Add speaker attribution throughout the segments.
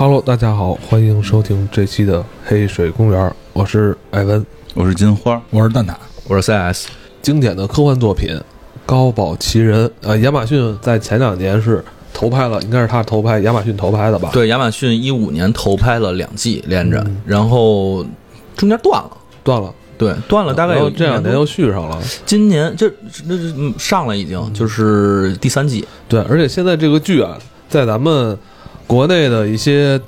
Speaker 1: Hello，大家好，欢迎收听这期的黑水公园，我是艾文。
Speaker 2: 我是金花，
Speaker 3: 我是蛋挞，
Speaker 4: 我是 CS。
Speaker 1: 经典的科幻作品《高保奇人》呃，亚马逊在前两年是投拍了，应该是他投拍，亚马逊投拍的吧？
Speaker 4: 对，亚马逊一五年投拍了两季连着，
Speaker 1: 嗯
Speaker 4: 然后中间断了，
Speaker 1: 断了，
Speaker 4: 对，断了大概有
Speaker 1: 这两年又续上了。
Speaker 4: 今年这这这嗯上了已经就是第三季，
Speaker 1: 对，而且现在这个剧啊，在咱们国内的一些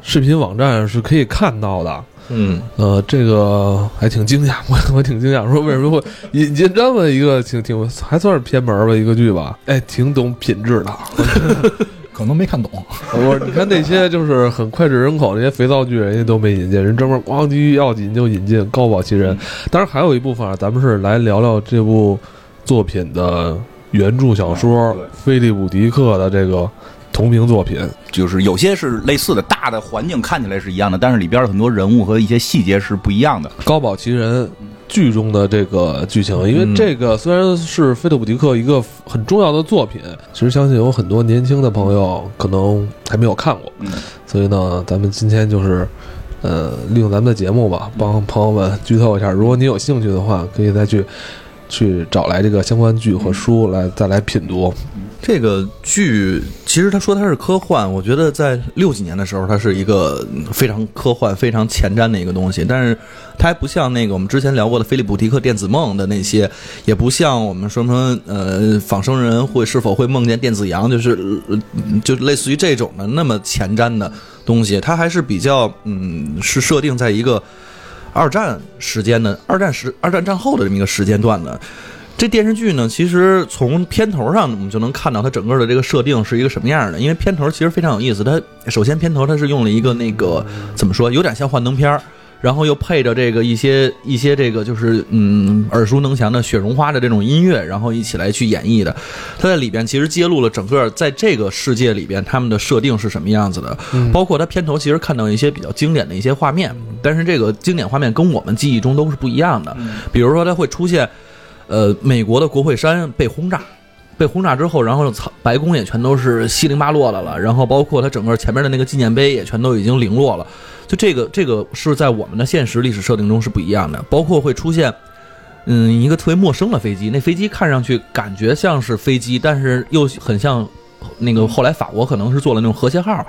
Speaker 1: 视频网站是可以看到的。
Speaker 4: 嗯，
Speaker 1: 呃，这个还挺惊讶，我我挺惊讶，说为什么会引进这么一个挺挺还算是偏门儿吧一个剧吧？哎，挺懂品质的。
Speaker 3: 可能没看懂。
Speaker 1: 我你看那些就是很脍炙人口那些肥皂剧，人家都没引进，人专门咣叽要紧就引进《高保奇人》。当然还有一部分啊，咱们是来聊聊这部作品的原著小说菲利普·迪克的这个同名作品。
Speaker 2: 就是有些是类似的，大的环境看起来是一样的，但是里边的很多人物和一些细节是不一样的。
Speaker 1: 《高保奇人》剧中的这个剧情，因为
Speaker 4: 嗯
Speaker 1: 这个虽然是菲利普·迪克一个很重要的作品，其实相信有很多年轻的朋友可能还没有看过，
Speaker 2: 嗯
Speaker 1: 所以呢，咱们今天就是。呃，利用咱们的节目吧，帮朋友们剧透一下。如果你有兴趣的话，可以再去去找来这个相关剧和书来再来品读。
Speaker 4: 这个剧其实他说它是科幻，我觉得在六几年的时候，它是一个非常科幻、非常前瞻的一个东西，但是它还不像那个我们之前聊过的菲利普·迪克电子梦的那些，也不像我们说什么呃仿生人会是否会梦见电子羊，就是就类似于这种的那么前瞻的东西，它还是比较嗯是设定在一个二战时间的二战时二战战后的这么一个时间段的。这电视剧呢，其实从片头上我们就能看到它整个的这个设定是一个什么样的。因为片头其实非常有意思，它首先片头它是用了一个那个怎么说，有点像幻灯片儿，然后又配着这个一些一些这个就是嗯耳熟能详的雪绒花的这种音乐，然后一起来去演绎的。它在里边其实揭露了整个在这个世界里边他们的设定是什么样子的，包括它片头其实看到一些比较经典的一些画面，但是这个经典画面跟我们记忆中都是不一样的。比如说它会出现。呃，美国的国会山被轰炸，被轰炸之后，然后草白宫也全都是稀零八落的了，然后包括它整个前面的那个纪念碑也全都已经零落了。就这个，这个是在我们的现实历史设定中是不一样的，包括会出现。嗯，一个特别陌生的飞机，那飞机看上去感觉像是飞机，但是又很像那个后来法国可能是做了那种和谐号，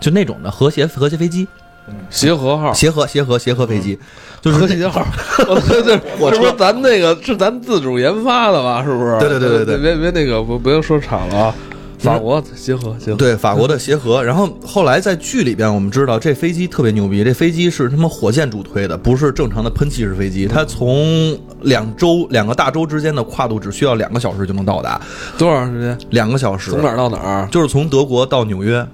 Speaker 4: 就那种的和谐和谐飞机，
Speaker 1: 协和号，
Speaker 4: 协和协和协和飞机，就是那
Speaker 1: 和谐号，对对，
Speaker 4: 我
Speaker 1: 说咱那个是咱自主研发的吧？是不是？
Speaker 4: 对对对对对
Speaker 1: 别别那个不不要说厂了啊，法国协和协和。
Speaker 4: 对法国的协和，然后后来在剧里边，我们知道这飞机特别牛逼，这飞机是他妈火箭主推的，不是正常的喷气式飞机。它从两周两个大洲之间的跨度只需要两个小时就能到达，
Speaker 1: 多长时间？
Speaker 4: 两个小时
Speaker 1: 从哪儿到哪儿？
Speaker 4: 就是从德国到纽约，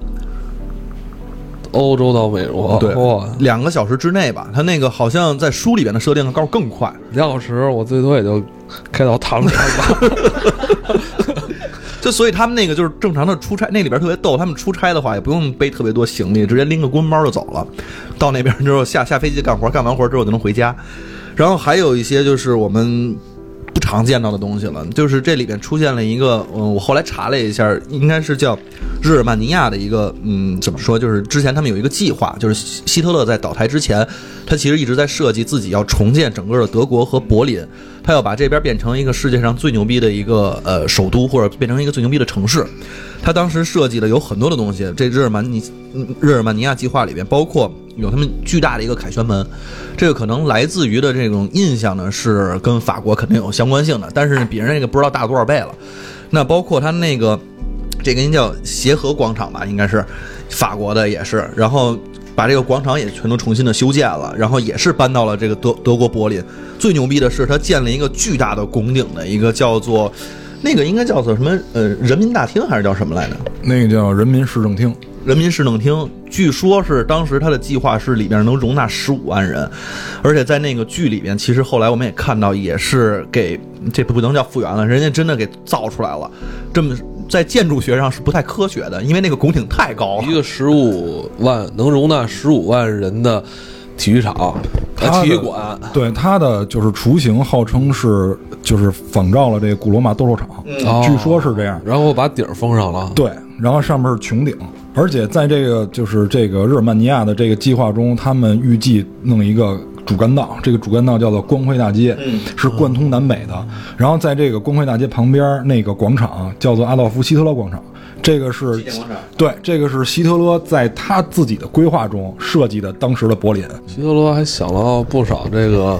Speaker 1: 欧洲到美国。
Speaker 4: 对
Speaker 1: 哇，
Speaker 4: 两个小时之内吧。他那个好像在书里边的设定告诉更快，
Speaker 1: 两小时我最多也就开到唐山吧。
Speaker 4: 就所以他们那个就是正常的出差，那里边特别逗。他们出差的话也不用背特别多行李，直接拎个公文包就走了。到那边之后下下飞机干活，干完活之后就能回家。然后还有一些就是我们不常见到的东西了，就是这里边出现了一个，嗯，我后来查了一下，应该是叫日耳曼尼亚的一个，嗯，怎么说？就是之前他们有一个计划，就是希希特勒在倒台之前，他其实一直在设计自己要重建整个的德国和柏林，他要把这边变成一个世界上最牛逼的一个呃首都，或者变成一个最牛逼的城市。他当时设计的有很多的东西，这日耳曼尼日耳曼尼亚计划里边包括有他们巨大的一个凯旋门，这个可能来自于的这种印象呢是跟法国肯定有相关性的，但是比人那个不知道大多少倍了。那包括他那个这个应该叫协和广场吧，应该是法国的也是，然后。把这个广场也全都重新的修建了，然后也是搬到了这个德德国柏林。最牛逼的是，他建了一个巨大的拱顶的一个叫做，那个应该叫做什么？呃，人民大厅还是叫什么来着？
Speaker 3: 那个叫人民市政厅，
Speaker 4: 人民市政厅，据说是当时他的计划是里面能容纳十五万人，而且在那个剧里边，其实后来我们也看到，也是给这不能叫复原了，人家真的给造出来了。这么在建筑学上是不太科学的，因为那个拱顶太高了
Speaker 1: 一。个十五万能容纳十五万人的体育场、
Speaker 3: 它
Speaker 1: 体育馆，
Speaker 3: 对它的就是雏形，号称是就是仿照了这个古罗马斗兽场，
Speaker 1: 哦
Speaker 3: 据说是这样。
Speaker 1: 然后把顶儿封上了。
Speaker 3: 对，然后上面是穹顶，而且在这个就是这个日耳曼尼亚的这个计划中，他们预计弄一个主干道，这个主干道叫做光辉大街，是贯通南北的。然后在这个光辉大街旁边那个广场叫做阿道夫·希特勒广场，这个是对，这个是希特勒在他自己的规划中设计的当时的柏林。
Speaker 1: 希特勒还想了不少这个。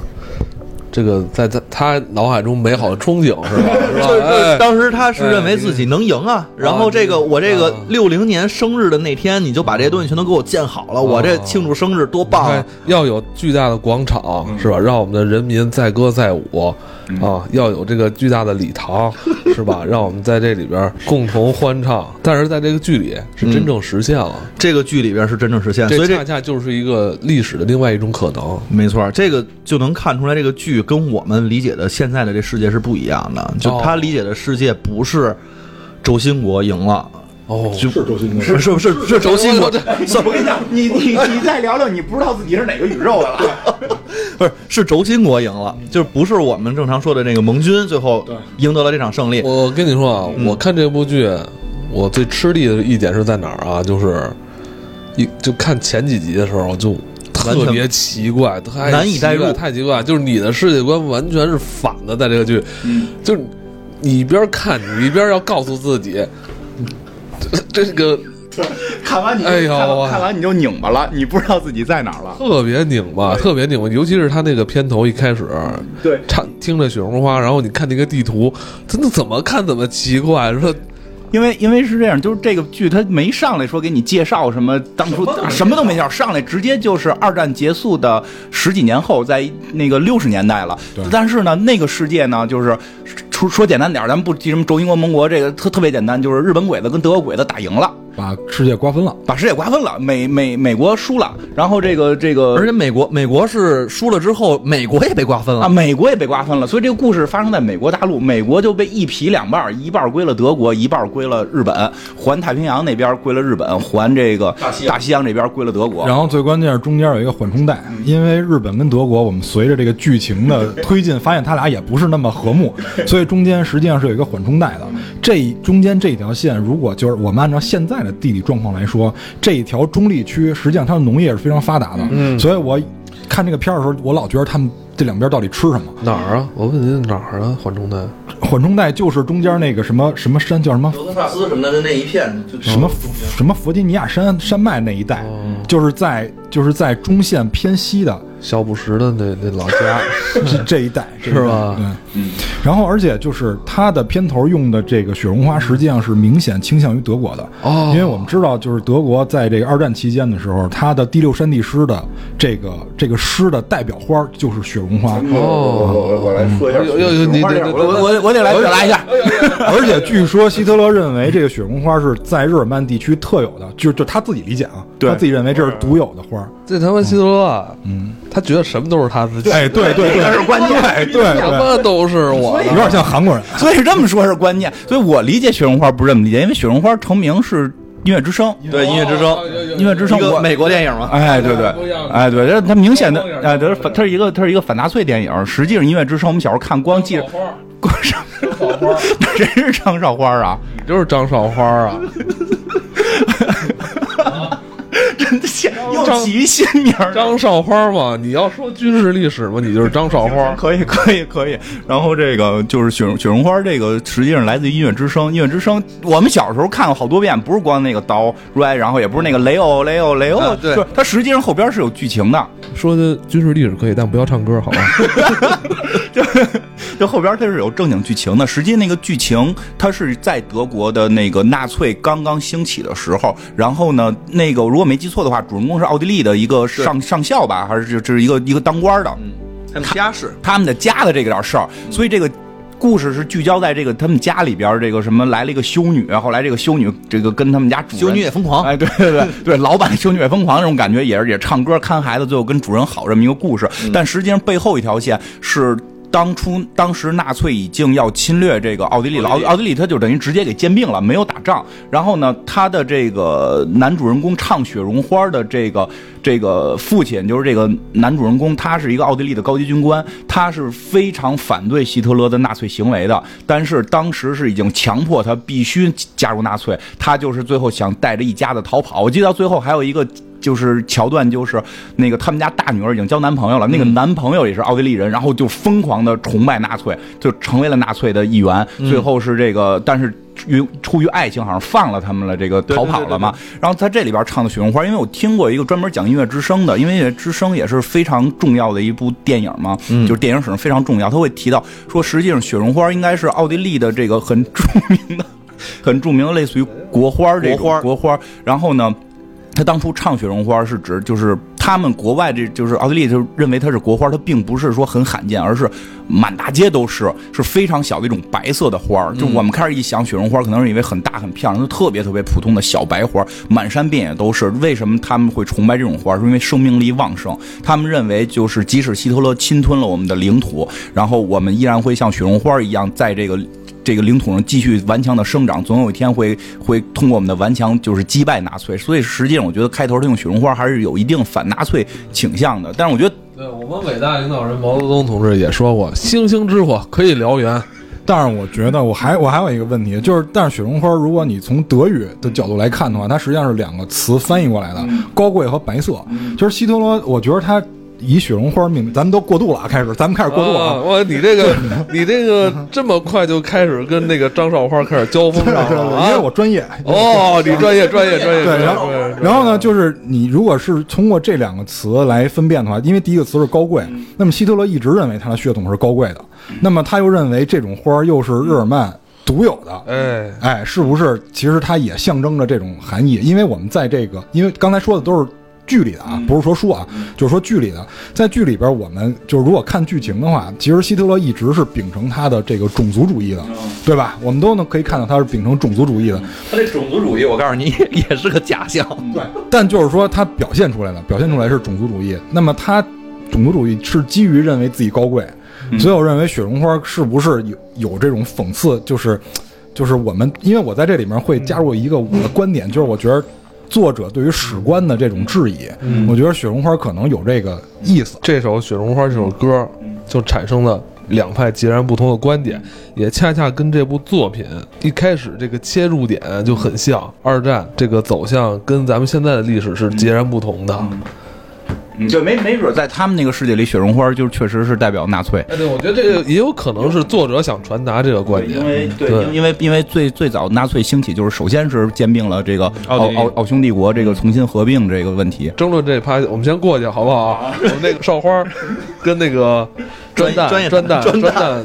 Speaker 1: 这个在他他脑海中美好的憧憬是吧？是吧？
Speaker 4: 就 是
Speaker 1: 哎
Speaker 4: 当时他是认为自己能赢啊，然后这个我这个六零年生日的那天，你就把这些东西全都给我建好了，我这庆祝生日多棒
Speaker 1: 哎
Speaker 4: 啊！
Speaker 1: 要有巨大的广场是吧？让我们的人民载歌载舞啊！要有这个巨大的礼堂 是吧？让我们在这里边共同欢唱。但是在这个剧里是真正实现了，
Speaker 4: 这个剧里边是真正实现，所以这
Speaker 1: 恰恰就是一个历史的另外一种可能。
Speaker 4: 没错，这个就能看出来，这个剧跟我们理解的现在的这世界是不一样的。就
Speaker 1: 哦
Speaker 4: 他理解的世界不是周兴国赢了，
Speaker 1: 哦，
Speaker 3: 是周星
Speaker 4: 是是是是周兴国，
Speaker 2: 我跟你讲，你你你再聊聊，你不知道自己是哪个宇宙的了。
Speaker 4: 不是是轴心国赢了，就是不是我们正常说的那个盟军最后赢得了这场胜利。
Speaker 1: 我跟你说啊，我看这部剧，我最吃力的一点是在哪儿啊？就是一就看前几集的时候，就特别奇怪，太
Speaker 4: 难以代入
Speaker 1: 太奇怪，就是你的世界观完全是反的，在这个剧，就是你一边看，你一边要告诉自己，这这个
Speaker 2: 看完你就，
Speaker 1: 哎呦
Speaker 2: 看完你就拧巴了，你不知道自己在哪儿了。
Speaker 1: 特别拧巴，特别拧巴，尤其是他那个片头一开始，
Speaker 2: 对。
Speaker 1: 唱听着雪绒花，然后你看那个地图，真的怎么看怎么奇怪，说
Speaker 2: 因为因为是这样，就是这个剧它没上来说给你介绍什么，当初什么都没介绍，上来直接就是二战结束的十几年后，在那个六十年代了。但是呢，那个世界呢，就是说说简单点，咱们不提什么轴心国、盟国，这个特特别简单，就是日本鬼子跟德国鬼子打赢了，
Speaker 3: 把世界瓜分了。
Speaker 2: 把世界瓜分了，美美美国输了，然后这个这个
Speaker 4: 而且美国美国是输了之后，美国也被瓜分了啊，
Speaker 2: 美国也被瓜分了，所以这个故事发生在美国大陆，美国就被一劈两半儿，一半儿归了德国，一半儿归了日本，环太平洋那边归了日本，环这个大西洋这边归了德国。
Speaker 3: 然后最关键是中间有一个缓冲带，因为日本跟德国，我们随着这个剧情的推进，发现他俩也不是那么和睦，所以中间实际上是有一个缓冲带的。这中间这条线，如果就是我们按照现在的地理状况来说，这一条中立区实际上它的农业是非常发达的，嗯，所以我看这个片儿的时候，我老觉得他们这两边到底吃什么？
Speaker 1: 哪儿啊？我问您哪儿啊？缓冲带？
Speaker 3: 缓冲带就是中间那个什么什么山叫什么
Speaker 4: 德克萨斯什么的那一片，就
Speaker 3: 什么什么弗吉尼亚山山脉那一带，就是在就是在中线偏西的
Speaker 1: 小布什的那那老家，
Speaker 3: 这这一带
Speaker 1: 是吧
Speaker 3: 对，嗯。然后而且就是它的片头用的这个雪绒花，实际上是明显倾向于德国的
Speaker 1: 哦
Speaker 3: 因为我们知道，就是德国在这个二战期间的时候，它的第六山地师的这个这个师的代表花就是雪绒花。
Speaker 1: 哦
Speaker 2: 我我来说一下
Speaker 1: 有有有你这这
Speaker 2: 我我我得来表达一下，
Speaker 3: 而且据说希特勒认为这个雪绒花是在日耳曼地区特有的，就就他自己理解啊，
Speaker 2: 对
Speaker 3: 他自己认为这是独有的花。
Speaker 1: 这他妈希特勒啊，嗯，他觉得什么都是他自己，
Speaker 3: 哎，对对对，
Speaker 2: 这是关键
Speaker 3: 对对
Speaker 1: 什，么都是我。
Speaker 3: 有点像韩国人。
Speaker 2: 所以这么说是关键。所以我理解雪绒花不是这么理解，因为雪绒花成名是音乐之声，
Speaker 4: 对音乐之声，
Speaker 2: 音乐之声我
Speaker 4: 一个美国电影嘛。
Speaker 2: 哎，对对。哎，对，这它明显的哎，这是反，它是一个，它是一个反纳粹电影。实际上，音乐之声我们小时候看，光记着光上，谁是张少花啊？
Speaker 1: 你就是张少花啊，
Speaker 2: 真 的现又起新名儿，
Speaker 1: 张少花嘛，你要说军事历史嘛，你就是张少花。
Speaker 2: 可以，可以，可以。然后这个就是雪雪绒花，这个实际上来自于音乐之声。音乐之声，我们小时候看过好多遍，不是光那个刀 right，然后也不是那个雷欧雷欧雷欧，
Speaker 4: 啊对
Speaker 2: 就是它实际上后边是有剧情的。
Speaker 1: 说的军事历史可以，但不要唱歌，好吧？
Speaker 2: 就就后边它是有正经剧情的。实际那个剧情，它是在德国的那个纳粹刚刚兴起的时候，然后呢，那个如果没记错的话，主人公是奥地利的一个上上校吧，还是这这是一个一个当官的，
Speaker 4: 他们家是
Speaker 2: 他们的家的这个点事儿，所以这个。故事是聚焦在这个他们家里边，这个什么来了一个修女，后来这个修女这个跟他们家主人
Speaker 4: 修女也疯狂。
Speaker 2: 哎，对对对 对，老板修女也疯狂那种感觉，也是也唱歌看孩子，最后跟主人好这么一个故事。但实际上背后一条线是当初当时纳粹已经要侵略这个奥地利了，奥奥地利他就等于直接给兼并了，没有打仗。然后呢，他的这个男主人公唱雪绒花的这个这个父亲，就是这个男主人公，他是一个奥地利的高级军官，他是非常反对希特勒的纳粹行为的。但是当时是已经强迫他必须加入纳粹，他就是最后想带着一家子逃跑。我记得到最后还有一个。就是桥段，就是那个他们家大女儿已经交男朋友了，那个男朋友也是奥地利人，然后就疯狂的崇拜纳粹，就成为了纳粹的一员。最后是这个，但是于出于爱情，好像放了他们了，这个逃跑了嘛。然后在这里边唱的《雪绒花》，因为我听过一个专门讲音乐之声的，因为音乐之声也是非常重要的一部电影嘛，就是电影史上非常重要。他会提到说，实际上《雪绒花》应该是奥地利的这个很著名的、很著名的，类似于国花这种国花。然后呢？他当初唱雪绒花是指，就是他们国外这就是奥地利就认为它是国花，它并不是说很罕见，而是满大街都是，是非常小的一种白色的花就我们开始一想雪绒花，可能是以为很大很漂亮，就特别特别普通的小白花，满山遍野都是。为什么他们会崇拜这种花？是因为生命力旺盛。他们认为，就是即使希特勒侵吞了我们的领土，然后我们依然会像雪绒花一样，在这个。这个领土上继续顽强的生长，总有一天会会通过我们的顽强，就是击败纳粹。所以实际上，我觉得开头他用雪绒花还是有一定反纳粹倾向的。但是我觉得，
Speaker 1: 对我们伟大领导人毛泽东同志也说过：“星星之火可以燎原。”
Speaker 3: 但是我觉得，我还我还有一个问题，就是但是雪绒花，如果你从德语的角度来看的话，它实际上是两个词翻译过来的，高贵和白色。就是希特勒，我觉得他。以雪绒花命名，咱们都过渡了啊！开始，咱们开始过渡
Speaker 1: 啊！哇，你这个，你这个这么快就开始跟那个张少花开始交锋上了，
Speaker 3: 因为我专业
Speaker 1: 哦，你专业，专业，专业。
Speaker 3: 对，然后，然后呢，就是你如果是通过这两个词来分辨的话，因为第一个词是高贵，那么希特勒一直认为他的血统是高贵的，那么他又认为这种花又是日耳曼独有的，哎哎，是不是？其实它也象征着这种含义，因为我们在这个，因为刚才说的都是。剧里的啊，不是说书啊，就是说剧里的，在剧里边，我们就是如果看剧情的话，其实希特勒一直是秉承他的这个种族主义的，对吧？我们都能可以看到他是秉承种族主义的。
Speaker 4: 他这种族主义，我告诉你 也是个假象。
Speaker 3: 对，但就是说他表现出来的，表现出来是种族主义。那么他种族主义是基于认为自己高贵，所以我认为雪绒花是不是有有这种讽刺？就是就是我们，因为我在这里面会加入一个我的观点，就是我觉得。作者对于史观的这种质疑，我觉得雪绒花可能有这个意思。
Speaker 1: 这首《雪绒花》这首歌就产生了两派截然不同的观点，也恰恰跟这部作品一开始这个切入点就很像。二战这个走向跟咱们现在的历史是截然不同的。
Speaker 2: 就没没准在他们那个世界里，雪绒花就确实是代表纳粹。
Speaker 1: 哎，对，我觉得这个也有可能是作者想传达这个观点。
Speaker 2: 因为对，因为因为最最早纳粹兴起，就是首先是兼并了这个奥奥奥匈帝国，这个重新合并这个问题。
Speaker 1: 争论这趴，我们先过去好不好？我们那个少花跟那个 专蛋专蛋专蛋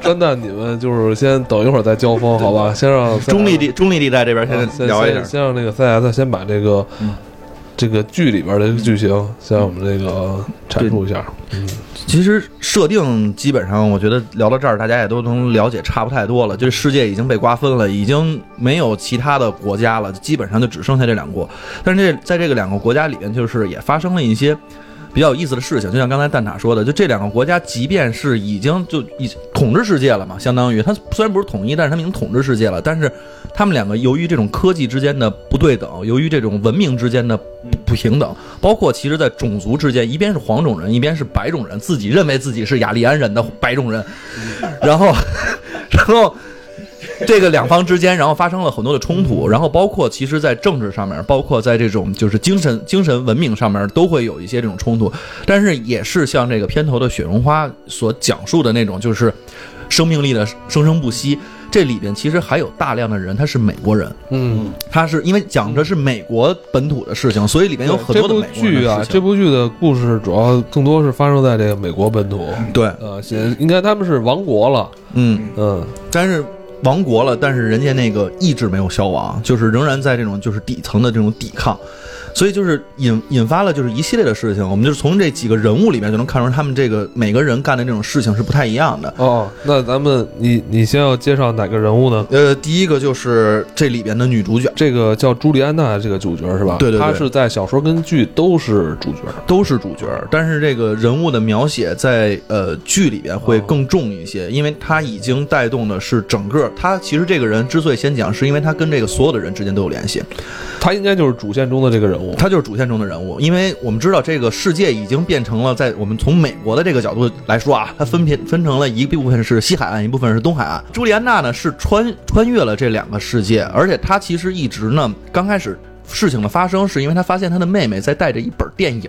Speaker 1: 专蛋，你们就是先等一会儿再交锋，好吧？先让
Speaker 4: 中立地中立地带这边先聊一下，
Speaker 1: 先让那个 CS 先把这个。这个剧里边的剧情，先我们这个阐述一下。
Speaker 4: 嗯，其实设定基本上，我觉得聊到这儿，大家也都能了解差不太多了。就是世界已经被瓜分了，已经没有其他的国家了，基本上就只剩下这两国。但是这在这个两个国家里面，就是也发生了一些。比较有意思的事情，就像刚才蛋塔说的，就这两个国家，即便是已经就已统治世界了嘛，相当于它虽然不是统一，但是他们已经统治世界了。但是他们两个由于这种科技之间的不对等，由于这种文明之间的不平等，包括其实在种族之间，一边是黄种人，一边是白种人，自己认为自己是雅利安人的白种人，然后，然后。这个两方之间，然后发生了很多的冲突，然后包括其实，在政治上面，包括在这种就是精神精神文明上面，都会有一些这种冲突。但是也是像这个片头的雪绒花所讲述的那种，就是生命力的生生不息。这里边其实还有大量的人，他是美国人，
Speaker 1: 嗯，
Speaker 4: 他是因为讲的是美国本土的事情，所以里面有很多的美
Speaker 1: 国剧啊。这部剧的故事主要更多是发生在这个美国本土，
Speaker 4: 对，
Speaker 1: 呃，现应该他们是亡国了，
Speaker 4: 嗯
Speaker 1: 嗯，
Speaker 4: 但是。亡国了，但是人家那个意志没有消亡，就是仍然在这种就是底层的这种抵抗。所以就是引引发了就是一系列的事情，我们就是从这几个人物里面就能看出他们这个每个人干的这种事情是不太一样的。
Speaker 1: 哦，那咱们你你先要介绍哪个人物呢？
Speaker 4: 呃，第一个就是这里边的女主角，
Speaker 1: 这个叫朱莉安娜这个主角是吧？
Speaker 4: 对对对
Speaker 1: 她是在小说跟剧都是主角。
Speaker 4: 都是主角，但是这个人物的描写在呃剧里边会更重一些，因为她已经带动的是整个她其实这个人之所以先讲，是因为她跟这个所有的人之间都有联系，
Speaker 1: 她应该就是主线中的这个人物。
Speaker 4: 他就是主线中的人物，因为我们知道这个世界已经变成了，在我们从美国的这个角度来说啊，它分别分成了一部分是西海岸，一部分是东海岸。朱莉安娜呢是穿穿越了这两个世界，而且她其实一直呢，刚开始事情的发生是因为她发现她的妹妹在带着一本电影，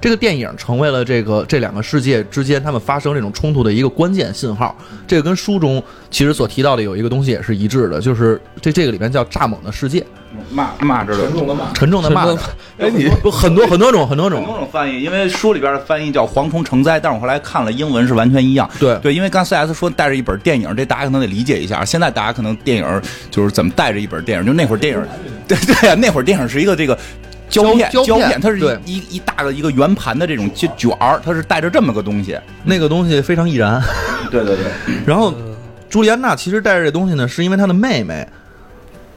Speaker 4: 这个电影成为了这个这两个世界之间他们发生这种冲突的一个关键信号。这个跟书中其实所提到的有一个东西也是一致的，就是这这个里边叫蚱蜢的世界，
Speaker 2: 骂骂着的。
Speaker 3: 重的骂。
Speaker 4: 沉重的骂。哎，你不很多很多种很多种
Speaker 2: 很多种翻译，因为书里边的翻译叫蝗虫成灾，但是我后来看了英文是完全一样。
Speaker 4: 对
Speaker 2: 对，因为刚 CS 说带着一本电影，这大家可能得理解一下。现在大家可能电影就是怎么带着一本电影，就那会儿电影，对对呀，那会儿电影是一个这个。胶片，
Speaker 4: 胶片
Speaker 2: 片，它是一一一大的一个圆盘的这种卷卷儿，它是带着这么个东西。
Speaker 4: 那个东西非常易燃。
Speaker 2: 对对对，
Speaker 4: 然后，朱莉安娜其实带着这东西呢，是因为她的妹妹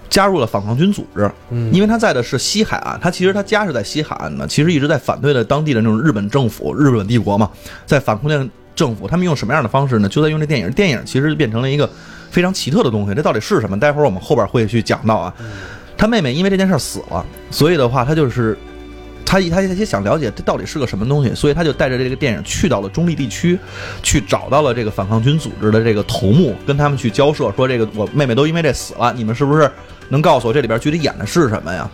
Speaker 4: 加入了反抗军组织，
Speaker 1: 嗯
Speaker 4: 因为她在的是西海岸，她其实她家是在西海岸的，其实一直在反对的当地的那种日本政府、日本帝国嘛，在反抗那政府，他们用什么样的方式呢？就在用这电影，电影其实变成了一个非常奇特的东西，这到底是什么？待会儿我们后边会去讲到啊。他妹妹因为这件事儿死了，所以的话，他就是。他他也想了解这到底是个什么东西，所以他就带着这个电影去到了中立地区，去找到了这个反抗军组织的这个头目，跟他们去交涉，说这个我妹妹都因为这死了，你们是不是能告诉我这里边具体演的是什么呀？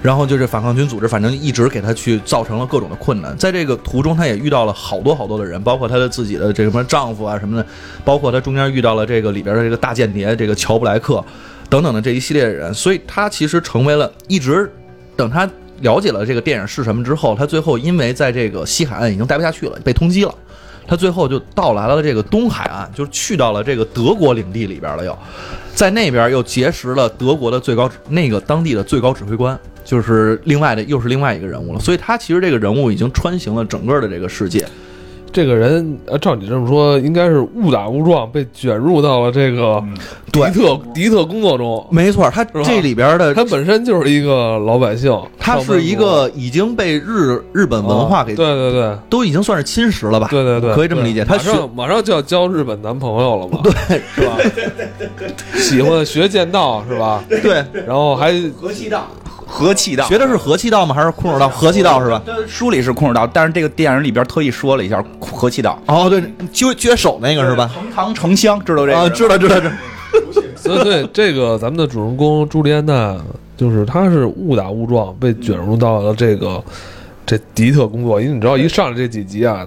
Speaker 4: 然后就是反抗军组织，反正一直给他去造成了各种的困难。在这个途中，他也遇到了好多好多的人，包括他的自己的这什么丈夫啊什么的，包括他中间遇到了这个里边的这个大间谍这个乔布莱克等等的这一系列的人，所以他其实成为了一直等他了解了这个电影是什么之后，他最后因为在这个西海岸已经待不下去了，被通缉了。他最后就到来了这个东海岸，就是去到了这个德国领地里边了，又在那边又结识了德国的最高那个当地的最高指挥官，就是另外的又是另外一个人物了。所以他其实这个人物已经穿行了整个的这个世界。
Speaker 1: 这个人，呃，照你这么说，应该是误打误撞被卷入到了这个敌
Speaker 4: 对
Speaker 1: 特敌特工作中。
Speaker 4: 没错，他这里边的
Speaker 1: 他本身就是一个老百姓，
Speaker 4: 他是一个已经被日日本文化给、
Speaker 1: 对对对
Speaker 4: 都已经算是侵蚀了吧？
Speaker 1: 对对对，
Speaker 4: 可以这么理解。他学
Speaker 1: 马上马上就要交日本男朋友了嘛，
Speaker 4: 对
Speaker 1: 是吧？喜欢学剑道是吧？
Speaker 4: 对
Speaker 1: 然后还
Speaker 2: 和气道，和气道。
Speaker 4: 学的是和气道吗？还是空手道？和气道是吧？
Speaker 2: 呃书里是空手道，但是这个电影里边特意说了一下和气道。
Speaker 4: 哦，对，撅撅手那个是吧？
Speaker 2: 成堂成香，知道这个？
Speaker 4: 啊，知道知道知道。
Speaker 1: 所以对这个咱们的主人公朱莉安娜，就是她是误打误撞被卷入到了这个这迪特工作，因为你知道一上来这几集啊，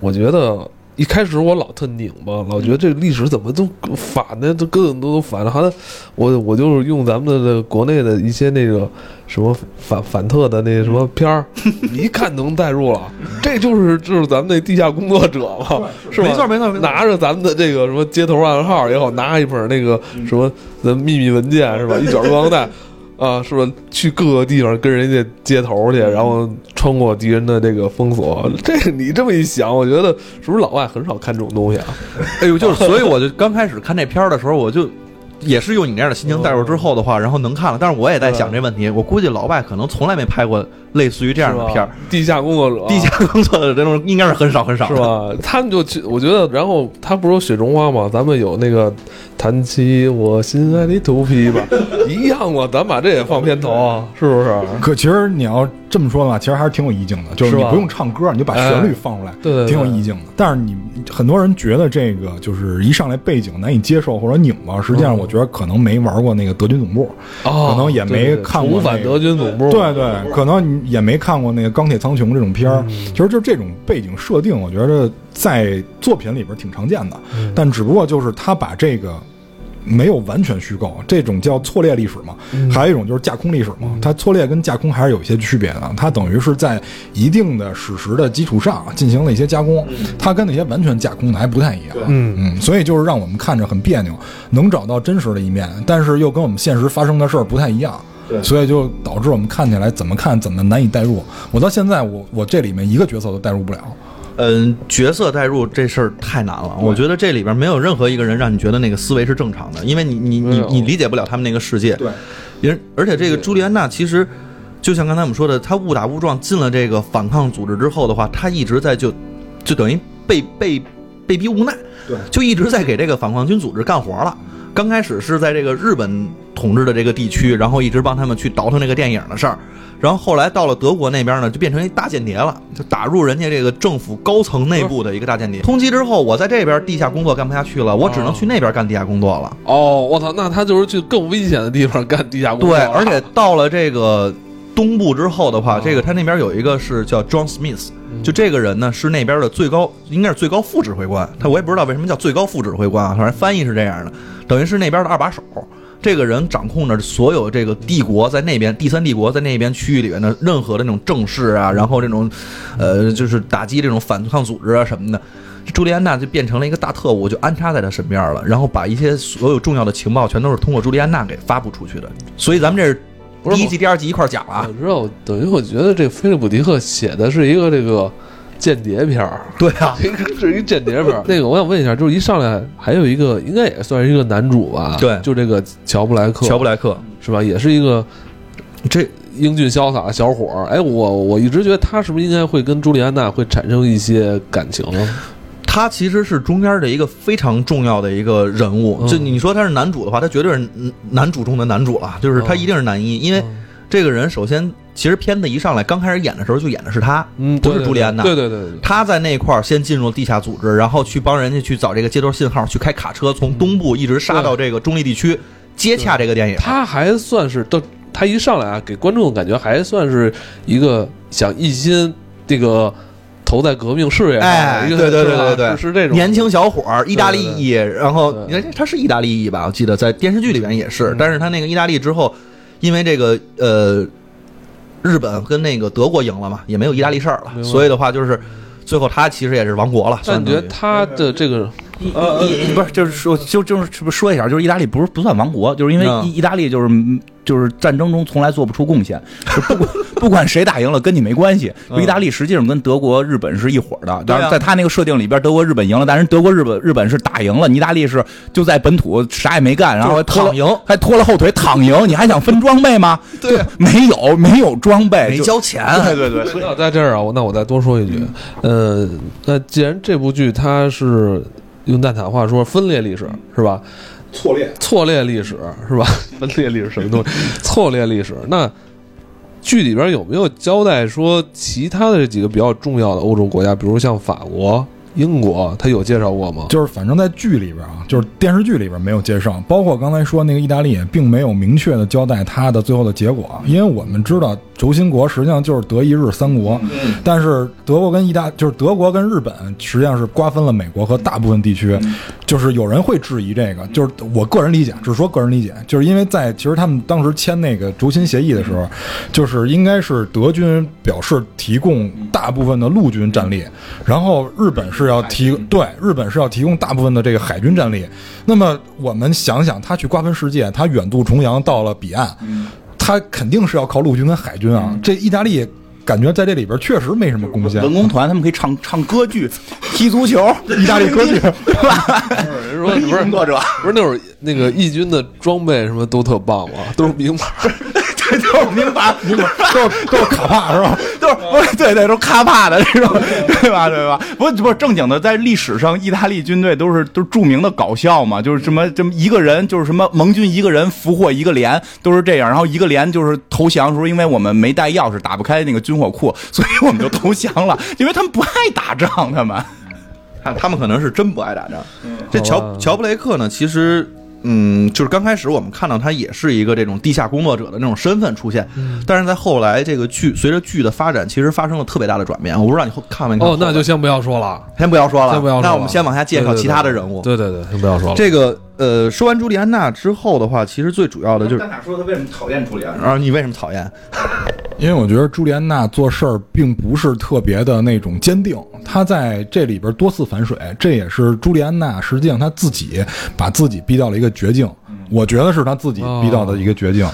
Speaker 1: 我觉得。一开始我老特拧巴，老觉得这个历史怎么都反的，都各种都都反了。好像我我就是用咱们的这国内的一些那个什么反反特的那什么片儿，一看能代入了。这就是就是咱们那地下工作者嘛，是吧？
Speaker 4: 没错没错没错
Speaker 1: 拿着咱们的这个什么街头暗号也好，拿一本那个什么的秘密文件是吧？一卷录像带。啊，是吧？去各个地方跟人家接头去，然后穿过敌人的这个封锁。这个你这么一想，我觉得是不是老外很少看这种东西啊？
Speaker 4: 哎呦，就是，所以我就刚开始看这片儿的时候，我就也是用你那样的心情带入之后的话，然后能看了。但是我也在想这问题，我估计老外可能从来没拍过类似于这样的片儿，
Speaker 1: 地下工作者，
Speaker 4: 地下工作的这种应该是很少很少，
Speaker 1: 是？吧？他们就去，我觉得，然后他不是有雪中花吗？咱们有那个弹起我心爱的头皮吧，一样嘛，咱把这也放片头啊，是不是？
Speaker 3: 可其实你要这么说的话，其实还是挺有意境的，就是你不用唱歌，你就把旋律放出来，
Speaker 1: 对对对。
Speaker 3: 挺有意境的。但是你很多人觉得这个就是一上来背景难以接受或者拧巴，实际上
Speaker 1: 嗯。
Speaker 3: 我觉得可能没玩过那个德军总部，
Speaker 1: 哦，
Speaker 3: 可能也没看过那个
Speaker 1: 重返德军总部，
Speaker 3: 对对，可能你也没看过那个《钢铁苍穹》这种片儿。
Speaker 1: 嗯
Speaker 3: 其实就这种背景设定，我觉得在作品里边挺常见的，
Speaker 1: 嗯
Speaker 3: 但只不过就是他把这个没有完全虚构，这种叫错列历史嘛，还有一种就是架空历史嘛。它错列跟架空还是有一些区别的，它等于是在一定的史实的基础上进行了一些加工，它跟那些完全架空的还不太一样。
Speaker 1: 嗯
Speaker 3: 嗯，所以就是让我们看着很别扭，能找到真实的一面，但是又跟我们现实发生的事儿不太一样。
Speaker 2: 对
Speaker 3: 所以就导致我们看起来怎么看怎么难以代入。我到现在我我这里面一个角色都代入不了。
Speaker 4: 嗯，角色代入这事儿太难了。我觉得这里边没有任何一个人让你觉得那个思维是正常的，因为你你你你理解不了他们那个世界。
Speaker 2: 对，
Speaker 4: 因而且这个朱莉安娜其实就像刚才我们说的，她误打误撞进了这个反抗组织之后的话，她一直在就就等于被被被逼无奈，
Speaker 2: 对
Speaker 4: 就一直在给这个反抗军组织干活了。刚开始是在这个日本统治的这个地区，然后一直帮他们去倒腾这个电影的事儿，然后后来到了德国那边呢，就变成一大间谍了，就打入人家这个政府高层内部的一个大间谍。通缉之后，我在这边地下工作干不下去了，我只能去那边干地下工作了。
Speaker 1: 哦，我操，那他就是去更危险的地方干地下工作
Speaker 4: 对，而且到了这个东部之后的话，这个他那边有一个是叫 John Smith，就这个人呢是那边的最高，应该是最高副指挥官。他我也不知道为什么叫最高副指挥官啊，反正翻译是这样的，等于是那边的二把手。这个人掌控着所有这个帝国在那边第三帝国在那边区域里面的任何的那种政事啊，然后这种，呃，就是打击这种反抗组织啊什么的。朱莉安娜就变成了一个大特务，就安插在他身边了，然后把一些所有重要的情报全都是通过朱莉安娜给发布出去的。所以咱们这是
Speaker 1: 不是
Speaker 4: 第一季、第二季一块儿讲了啊
Speaker 1: 我。知道，等于我觉得这个菲利普迪克写的是一个这个间谍片儿，
Speaker 4: 对啊，
Speaker 1: 是一个间谍片儿。那个，我想问一下，就是一上来还有一个，应该也算是一个男主吧？
Speaker 4: 对
Speaker 1: 就这个乔布莱克，
Speaker 4: 乔布莱克
Speaker 1: 是吧？也是一个
Speaker 4: 这
Speaker 1: 英俊潇洒的小伙儿。哎，我我一直觉得他是不是应该会跟朱莉安娜会产生一些感情呢？
Speaker 4: 他其实是中间的一个非常重要的一个人物。
Speaker 1: 嗯
Speaker 4: 就你说他是男主的话，他绝对是男男主中的男主了，就是他
Speaker 1: 嗯
Speaker 4: 一定是男一，因为这个人首先，其实片子一上来刚开始演的时候就演的是他，
Speaker 1: 嗯，
Speaker 4: 不是
Speaker 1: 对
Speaker 4: 朱莉安娜
Speaker 1: 对对对。
Speaker 4: 他在那块儿先进入地下组织，然后去帮人家去找这个接头信号，去开卡车从东部一直杀到这个中立地区，接洽这个电影。
Speaker 1: 他还算是都，他一上来啊，给观众感觉还算是一个想一心这个投在革命事业上
Speaker 4: 对对对对对
Speaker 1: 是是这种
Speaker 4: 年轻小伙儿，意大利裔，然后你看他是意大利裔吧？我记得在电视剧里边也是，但是他那个意大利之后，因为这个呃，日本跟那个德国赢了嘛，也没有意大利事儿了，所以的话就是最后他其实也是亡国了。
Speaker 1: 但你觉他的这个
Speaker 2: 呃，不是，就是说，就就是是不是说一下，就是意大利不是不算亡国，就是因为意大利就是就是战争中从来做不出贡献，就不管不管谁打赢了，跟你没关系。就意大利实际上跟德国、日本是一伙的，但是在他那个设定里边，德国、日本赢了，但是德国、日本日本是打赢了，意大利是就在本土啥也没干，然后还
Speaker 4: 躺赢
Speaker 2: 还拖了后腿躺赢，你还想分装备吗？对，没有没有装备，
Speaker 4: 没交钱，
Speaker 2: 对对对，
Speaker 1: 所以在这儿啊，我那我再多说一句，呃，那既然这部剧它是用蛋挞话说分裂历史是吧？
Speaker 3: 错列。
Speaker 1: 错列历史是吧？分裂历史什么东西？错列历史。那剧里边有没有交代说其他的这几个比较重要的欧洲国家，比如像法国、英国，他有介绍过吗？
Speaker 3: 就是反正在剧里边啊，就是电视剧里边没有介绍，包括刚才说那个意大利也并没有明确的交代它的最后的结果，因为我们知道轴心国实际上就是德意日三国，但是德国跟意大就是德国跟日本实际上是瓜分了美国和大部分地区，就是有人会质疑这个，就是我个人理解，只是说个人理解，就是因为在其实他们当时签那个轴心协议的时候，就是应该是德军表示提供大部分的陆军战力，然后日本是要提对日本是要提供大部分的这个海军战力。那么我们想想，他去瓜分世界，他远渡重洋到了彼岸，他肯定是要靠陆军跟海军啊。这意大利感觉在这里边确实没什么贡献。
Speaker 2: 文工团他们可以唱唱歌剧、踢足球，
Speaker 3: 意大利歌剧
Speaker 2: 是吧？
Speaker 1: 人 说不是
Speaker 2: 工作者，
Speaker 1: 不是那会儿那个义军的装备什么都特棒嘛，都是名牌。
Speaker 2: 这都是名牌，
Speaker 3: 都是都是卡帕是吧？
Speaker 2: 都是不是对对，都是卡帕的这种，对吧对吧？不不是正经的，在历史上，意大利军队都是都是著名的搞笑嘛，就是什么这么一个人，就是什么盟军一个人俘获一个连，都是这样。然后一个连就是投降的时候，因为我们没带钥匙，打不开那个军火库，所以我们就投降了，因为他们不爱打仗，他们。
Speaker 4: 他他们可能是真不爱打仗。这乔乔布雷克呢，其实。嗯，就是刚开始我们看到他也是一个这种地下工作者的那种身份出现，但是在后来这个剧随着剧的发展，其实发生了特别大的转变。我不知道你后看没看
Speaker 1: 哦，那就先不要说了，
Speaker 4: 先不要说了，
Speaker 1: 先不要说了。
Speaker 4: 那我们先往下介绍其他的人物。
Speaker 1: 对对对，先不要说了。
Speaker 4: 这个呃，说完朱莉安娜之后的话，其实最主要的就是
Speaker 2: 蛋挞说他为什么讨厌朱莉安娜？
Speaker 4: 啊，你为什么讨厌？
Speaker 3: 因为我觉得朱莉安娜做事儿并不是特别的那种坚定，她在这里边多次反水，这也是朱莉安娜实际上她自己把自己逼到了一个绝境。我觉得是她自己逼到的一个绝境。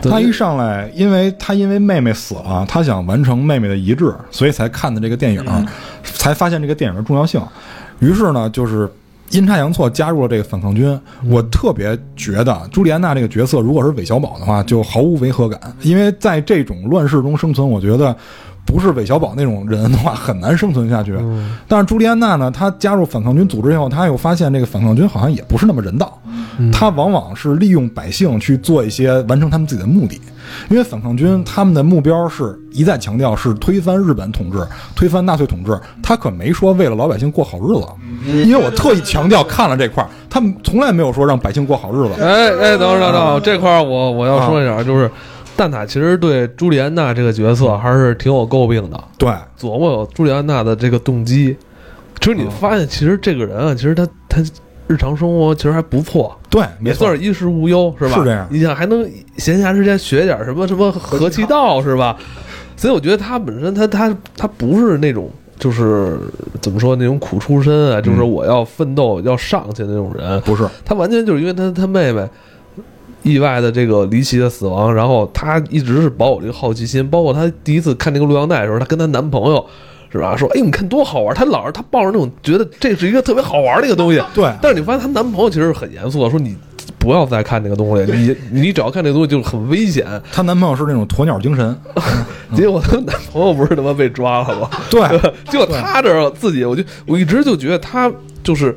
Speaker 1: 对
Speaker 3: 她一上来，因为她因为妹妹死了，她想完成妹妹的遗志，所以才看的这个电影，才发现这个电影的重要性。于是呢，就是阴差阳错加入了这个反抗军。我特别觉得朱莉安娜这个角色，如果是韦小宝的话，就毫无违和感，因为在这种乱世中生存，我觉得。不是韦小宝那种人的话，很难生存下去。但是朱莉安娜呢，她加入反抗军组织以后，她又发现这个反抗军好像也不是那么人道，她往往是利用百姓去做一些完成他们自己的目的。因为反抗军他们的目标是一再强调是推翻日本统治、推翻纳粹统治，他可没说为了老百姓过好日子。因为我特意强调看了这块儿，他们从来没有说让百姓过好日子。
Speaker 1: 哎哎，等会儿等会儿这块儿我我要说一下，就是蛋挞其实对朱莉安娜这个角色还是挺有诟病的。
Speaker 3: 对，
Speaker 1: 琢磨朱莉安娜的这个动机，就是你发现其实这个人啊，其实他他日常生活其实还不错，
Speaker 3: 对，没错。
Speaker 1: 也算，是衣食无忧，是吧？
Speaker 3: 是这样。
Speaker 1: 你想还能闲暇时间学点什么什么和气道，是吧？所以我觉得他本身他他他不是那种就是怎么说那种苦出身啊，就是我要奋斗要上去的那种人，
Speaker 3: 不是，
Speaker 1: 他完全就是因为他他妹妹意外的这个离奇的死亡，然后她一直是保有这个好奇心，包括她第一次看这个录像带的时候，她跟她男朋友是吧？说，哎，你看多好玩，她老是她抱着那种觉得这是一个特别好玩的一个东西，
Speaker 3: 对。
Speaker 1: 但是你发现她男朋友其实是很严肃的，说你不要再看这个东西，你你只要看这个东西就很危险。
Speaker 3: 她男朋友是那种鸵鸟精神，
Speaker 1: 结果她男朋友不是他妈被抓了吗？
Speaker 3: 对，
Speaker 1: 结果她这自己，我就我一直就觉得她就是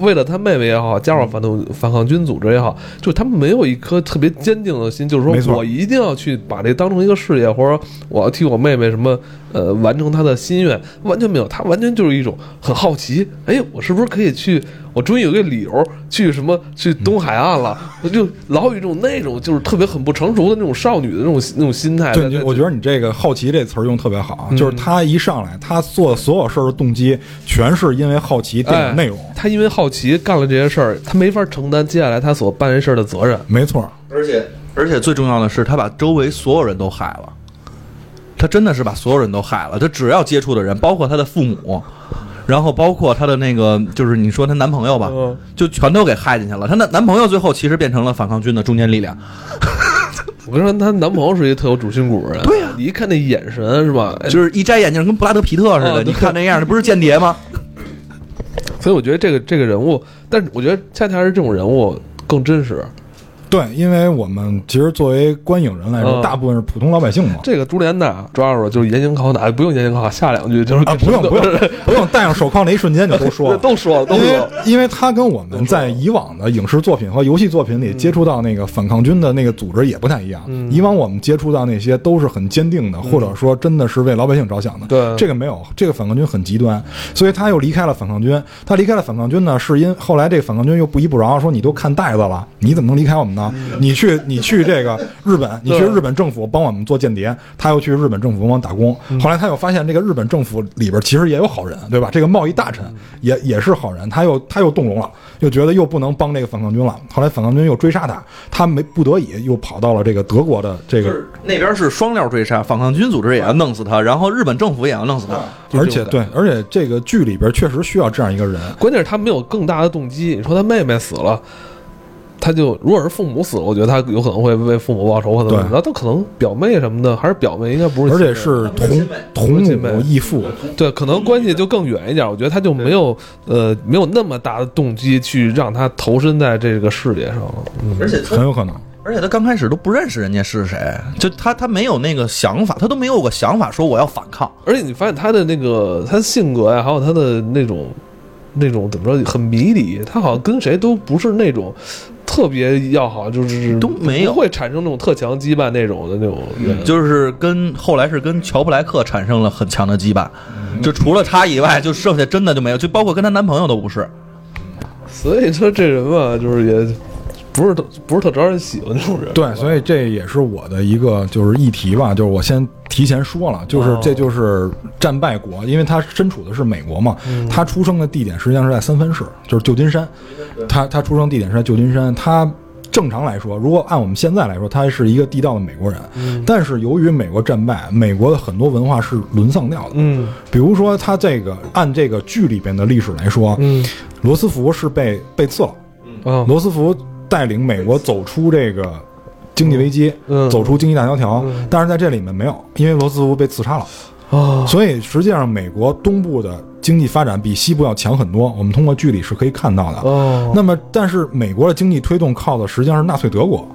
Speaker 1: 为了他妹妹也好，加入反动反抗军组织也好，就是他们没有一颗特别坚定的心，就是说我一定要去把这当成一个事业，或者我要替我妹妹什么呃完成她的心愿，完全没有，他完全就是一种很好奇，哎，我是不是可以去？我终于有个理由去什么去东海岸了，我 就老有一种那种就是特别很不成熟的那种少女的那种那种心态。
Speaker 3: 对，我觉得你这个“好奇”这词儿用特别好，
Speaker 1: 嗯
Speaker 3: 就是他一上来，他做所有事儿的动机全是因为好奇电影内容，
Speaker 1: 他因为好奇干了这些事儿，他没法承担接下来他所办这事儿的责任。
Speaker 3: 没错，
Speaker 4: 而且而且最重要的是，他把周围所有人都害了。他真的是把所有人都害了。他只要接触的人，包括他的父母，然后包括她的那个，就是你说她男朋友吧，
Speaker 1: 嗯
Speaker 4: 就全都给害进去了。她男男朋友最后其实变成了反抗军的中坚力量。
Speaker 1: 我跟你说，她男朋友是一个特有主心骨的人。对呀、你一看那眼神是吧？哎
Speaker 4: 就是一摘眼镜跟布拉德皮特似的，你看那样，那不是间谍吗？
Speaker 1: 所以我觉得这个这个人物，但是我觉得恰恰是这种人物更真实。
Speaker 3: 对，因为我们其实作为观影人来说，
Speaker 1: 嗯
Speaker 3: 大部分是普通老百姓嘛。
Speaker 1: 这个朱莲的抓住了，就是严刑拷打，不用严刑拷打，下两句就是
Speaker 3: 啊，不用不用 不用，戴上手铐那一瞬间就 都说了。
Speaker 1: 都说了，都
Speaker 3: 因为
Speaker 1: 说了。
Speaker 3: 因为他跟我们在以往的影视作品和游戏作品里接触到那个反抗军的那个组织也不太一样。
Speaker 1: 嗯
Speaker 3: 以往我们接触到那些都是很坚定的，或者说真的是为老百姓着想的。
Speaker 1: 对
Speaker 3: 这个没有，这个反抗军很极端，所以他又离开了反抗军。他离开了反抗军呢，是因后来这个反抗军又不依不饶，说你都看袋子了，你怎么能离开我们呢？你去你去这个日本，你去日本政府帮我们做间谍，他又去日本政府帮忙打工。后来他又发现这个日本政府里边其实也有好人，对吧？这个贸易大臣也也是好人，他又他又动容了，又觉得又不能帮这个反抗军了。后来反抗军又追杀他，他没不得已又跑到了这个德国的这个，
Speaker 4: 那边是双料追杀，反抗军组织也要弄死他，然后日本政府也要弄死他。
Speaker 3: 而且对，而且这个剧里边确实需要这样一个人。
Speaker 1: 关键是他没有更大的动机。你说他妹妹死了，他就如果是父母死了，我觉得他有可能会为父母报仇，或者怎么
Speaker 3: 对
Speaker 1: 着。他可能表妹什么的，还是表妹，应该不是，
Speaker 3: 而且是同同
Speaker 1: 亲妹
Speaker 3: 母异父，
Speaker 1: 对，可能关系就更远一点。我觉得他就没有呃没有那么大的动机去让他投身在这个事业上了。嗯，
Speaker 4: 而且
Speaker 3: 很有可能。
Speaker 4: 而且他刚开始都不认识人家是谁，就他他没有那个想法，他都没有个想法说我要反抗。
Speaker 1: 而且你发现他的那个他性格呀，还有他的那种那种怎么说，很迷离。他好像跟谁都不是那种特别要好，就是
Speaker 4: 都没有
Speaker 1: 会产生那种特强羁绊那种的那种人。
Speaker 4: 就是跟后来是跟乔布莱克产生了很强的羁绊，就除了他以外，就剩下真的就没有，就包括跟她男朋友都不是。
Speaker 1: 所以说这人吧，就是也不是特不是特招人喜欢那种人。
Speaker 3: 对，所以这也是我的一个就是议题吧，就是我先提前说了，就是
Speaker 1: 哦
Speaker 3: 这就是战败国，因为他身处的是美国嘛，他出生的地点实际上是在三藩市，就是旧金山，他他出生地点是在旧金山，他。正常来说，如果按我们现在来说，他是一个地道的美国人，但是由于美国战败，美国的很多文化是沦丧掉的。
Speaker 1: 嗯
Speaker 3: 比如说，他这个按这个剧里边的历史来说，
Speaker 1: 嗯
Speaker 3: 罗斯福是被被刺了，
Speaker 1: 啊
Speaker 3: 罗斯福带领美国走出这个经济危机，
Speaker 1: 嗯
Speaker 3: 走出经济大萧条，
Speaker 1: 嗯。
Speaker 3: 但是在这里面没有，因为罗斯福被刺杀了，
Speaker 1: 啊
Speaker 3: 所以实际上美国东部的经济发展比西部要强很多，我们通过剧里是可以看到的。
Speaker 1: 哦，
Speaker 3: 那么，但是美国的经济推动靠的实际上是纳粹德国，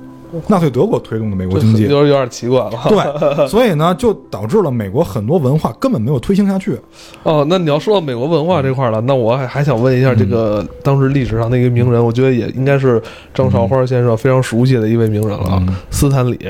Speaker 3: 纳粹德国推动的美国经济。
Speaker 1: 就是有点奇怪了。
Speaker 3: 对，所以呢，就导致了美国很多文化根本没有推行下去。
Speaker 1: 哦，那你要说到美国文化这块了，那我还还想问一下，这个当时历史上的一个名人，我觉得也应该是张少花先生非常熟悉的一位名人了斯坦李。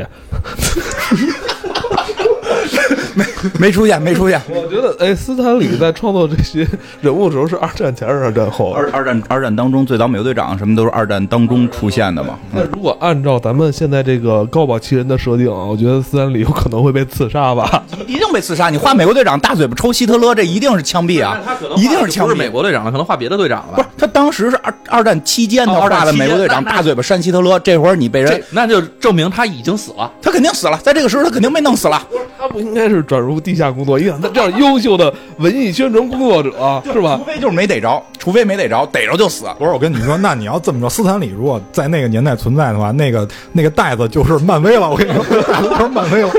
Speaker 2: 没 出现，没出现。
Speaker 1: 我觉得，哎，斯坦李在创作这些人物的时候是二战前还是二战后？
Speaker 2: 二二战二战当中，最早美国队长什么都是二战当中出现的嘛。
Speaker 1: 那如果按照咱们现在这个高保奇人的设定啊，我觉得斯坦李有可能会被刺杀吧？
Speaker 2: 一定被刺杀！你画美国队长大嘴巴抽希特勒，这一定是枪毙啊！一定是枪
Speaker 4: 不是美。国队长了，可能画别的队长了
Speaker 2: 不是。他当时是二二战期间他
Speaker 4: 哦二战
Speaker 2: 画的美国队长大嘴巴扇希特勒，这会儿你被人
Speaker 4: 那就证明他已经死了。
Speaker 2: 他肯定死了，在这个时候他肯定被弄死了。
Speaker 1: 他不应该是转入地下工作？一想，那这样优秀的文艺宣传工作者是吧
Speaker 2: 除？非就是没逮着，除非没逮着，逮着就死。
Speaker 3: 不是，我跟你说，那你要这么说，斯坦李如果在那个年代存在的话，那个那个袋子就是漫威了。我跟你说，就是漫威了。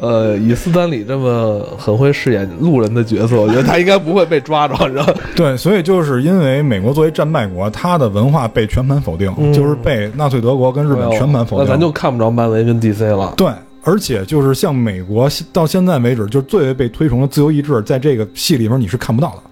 Speaker 1: 呃，以斯坦李这么很会饰演路人的角色，我觉得他应该不会被抓着，你知道吗？
Speaker 3: 对，所以就是因为美国作为战败国，他的文化被全盘否定，就是被纳粹德国跟日本全盘否定。
Speaker 1: 那咱就看不着漫威跟 DC 了。
Speaker 3: 对，而且就是像美国到现在为止，就是最为被推崇的自由意志，在这个戏里面你是看不到的。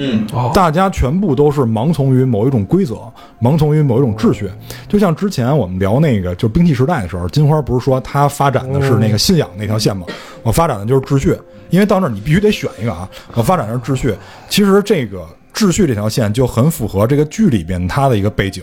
Speaker 2: 嗯，
Speaker 1: 哦
Speaker 3: 大家全部都是盲从于某一种规则，盲从于某一种秩序。就像之前我们聊那个，就兵器时代的时候，金花不是说他发展的是那个信仰那条线吗？我发展的就是秩序，因为到那儿你必须得选一个啊。我发展的是秩序，其实这个秩序这条线就很符合这个剧里边它的一个背景。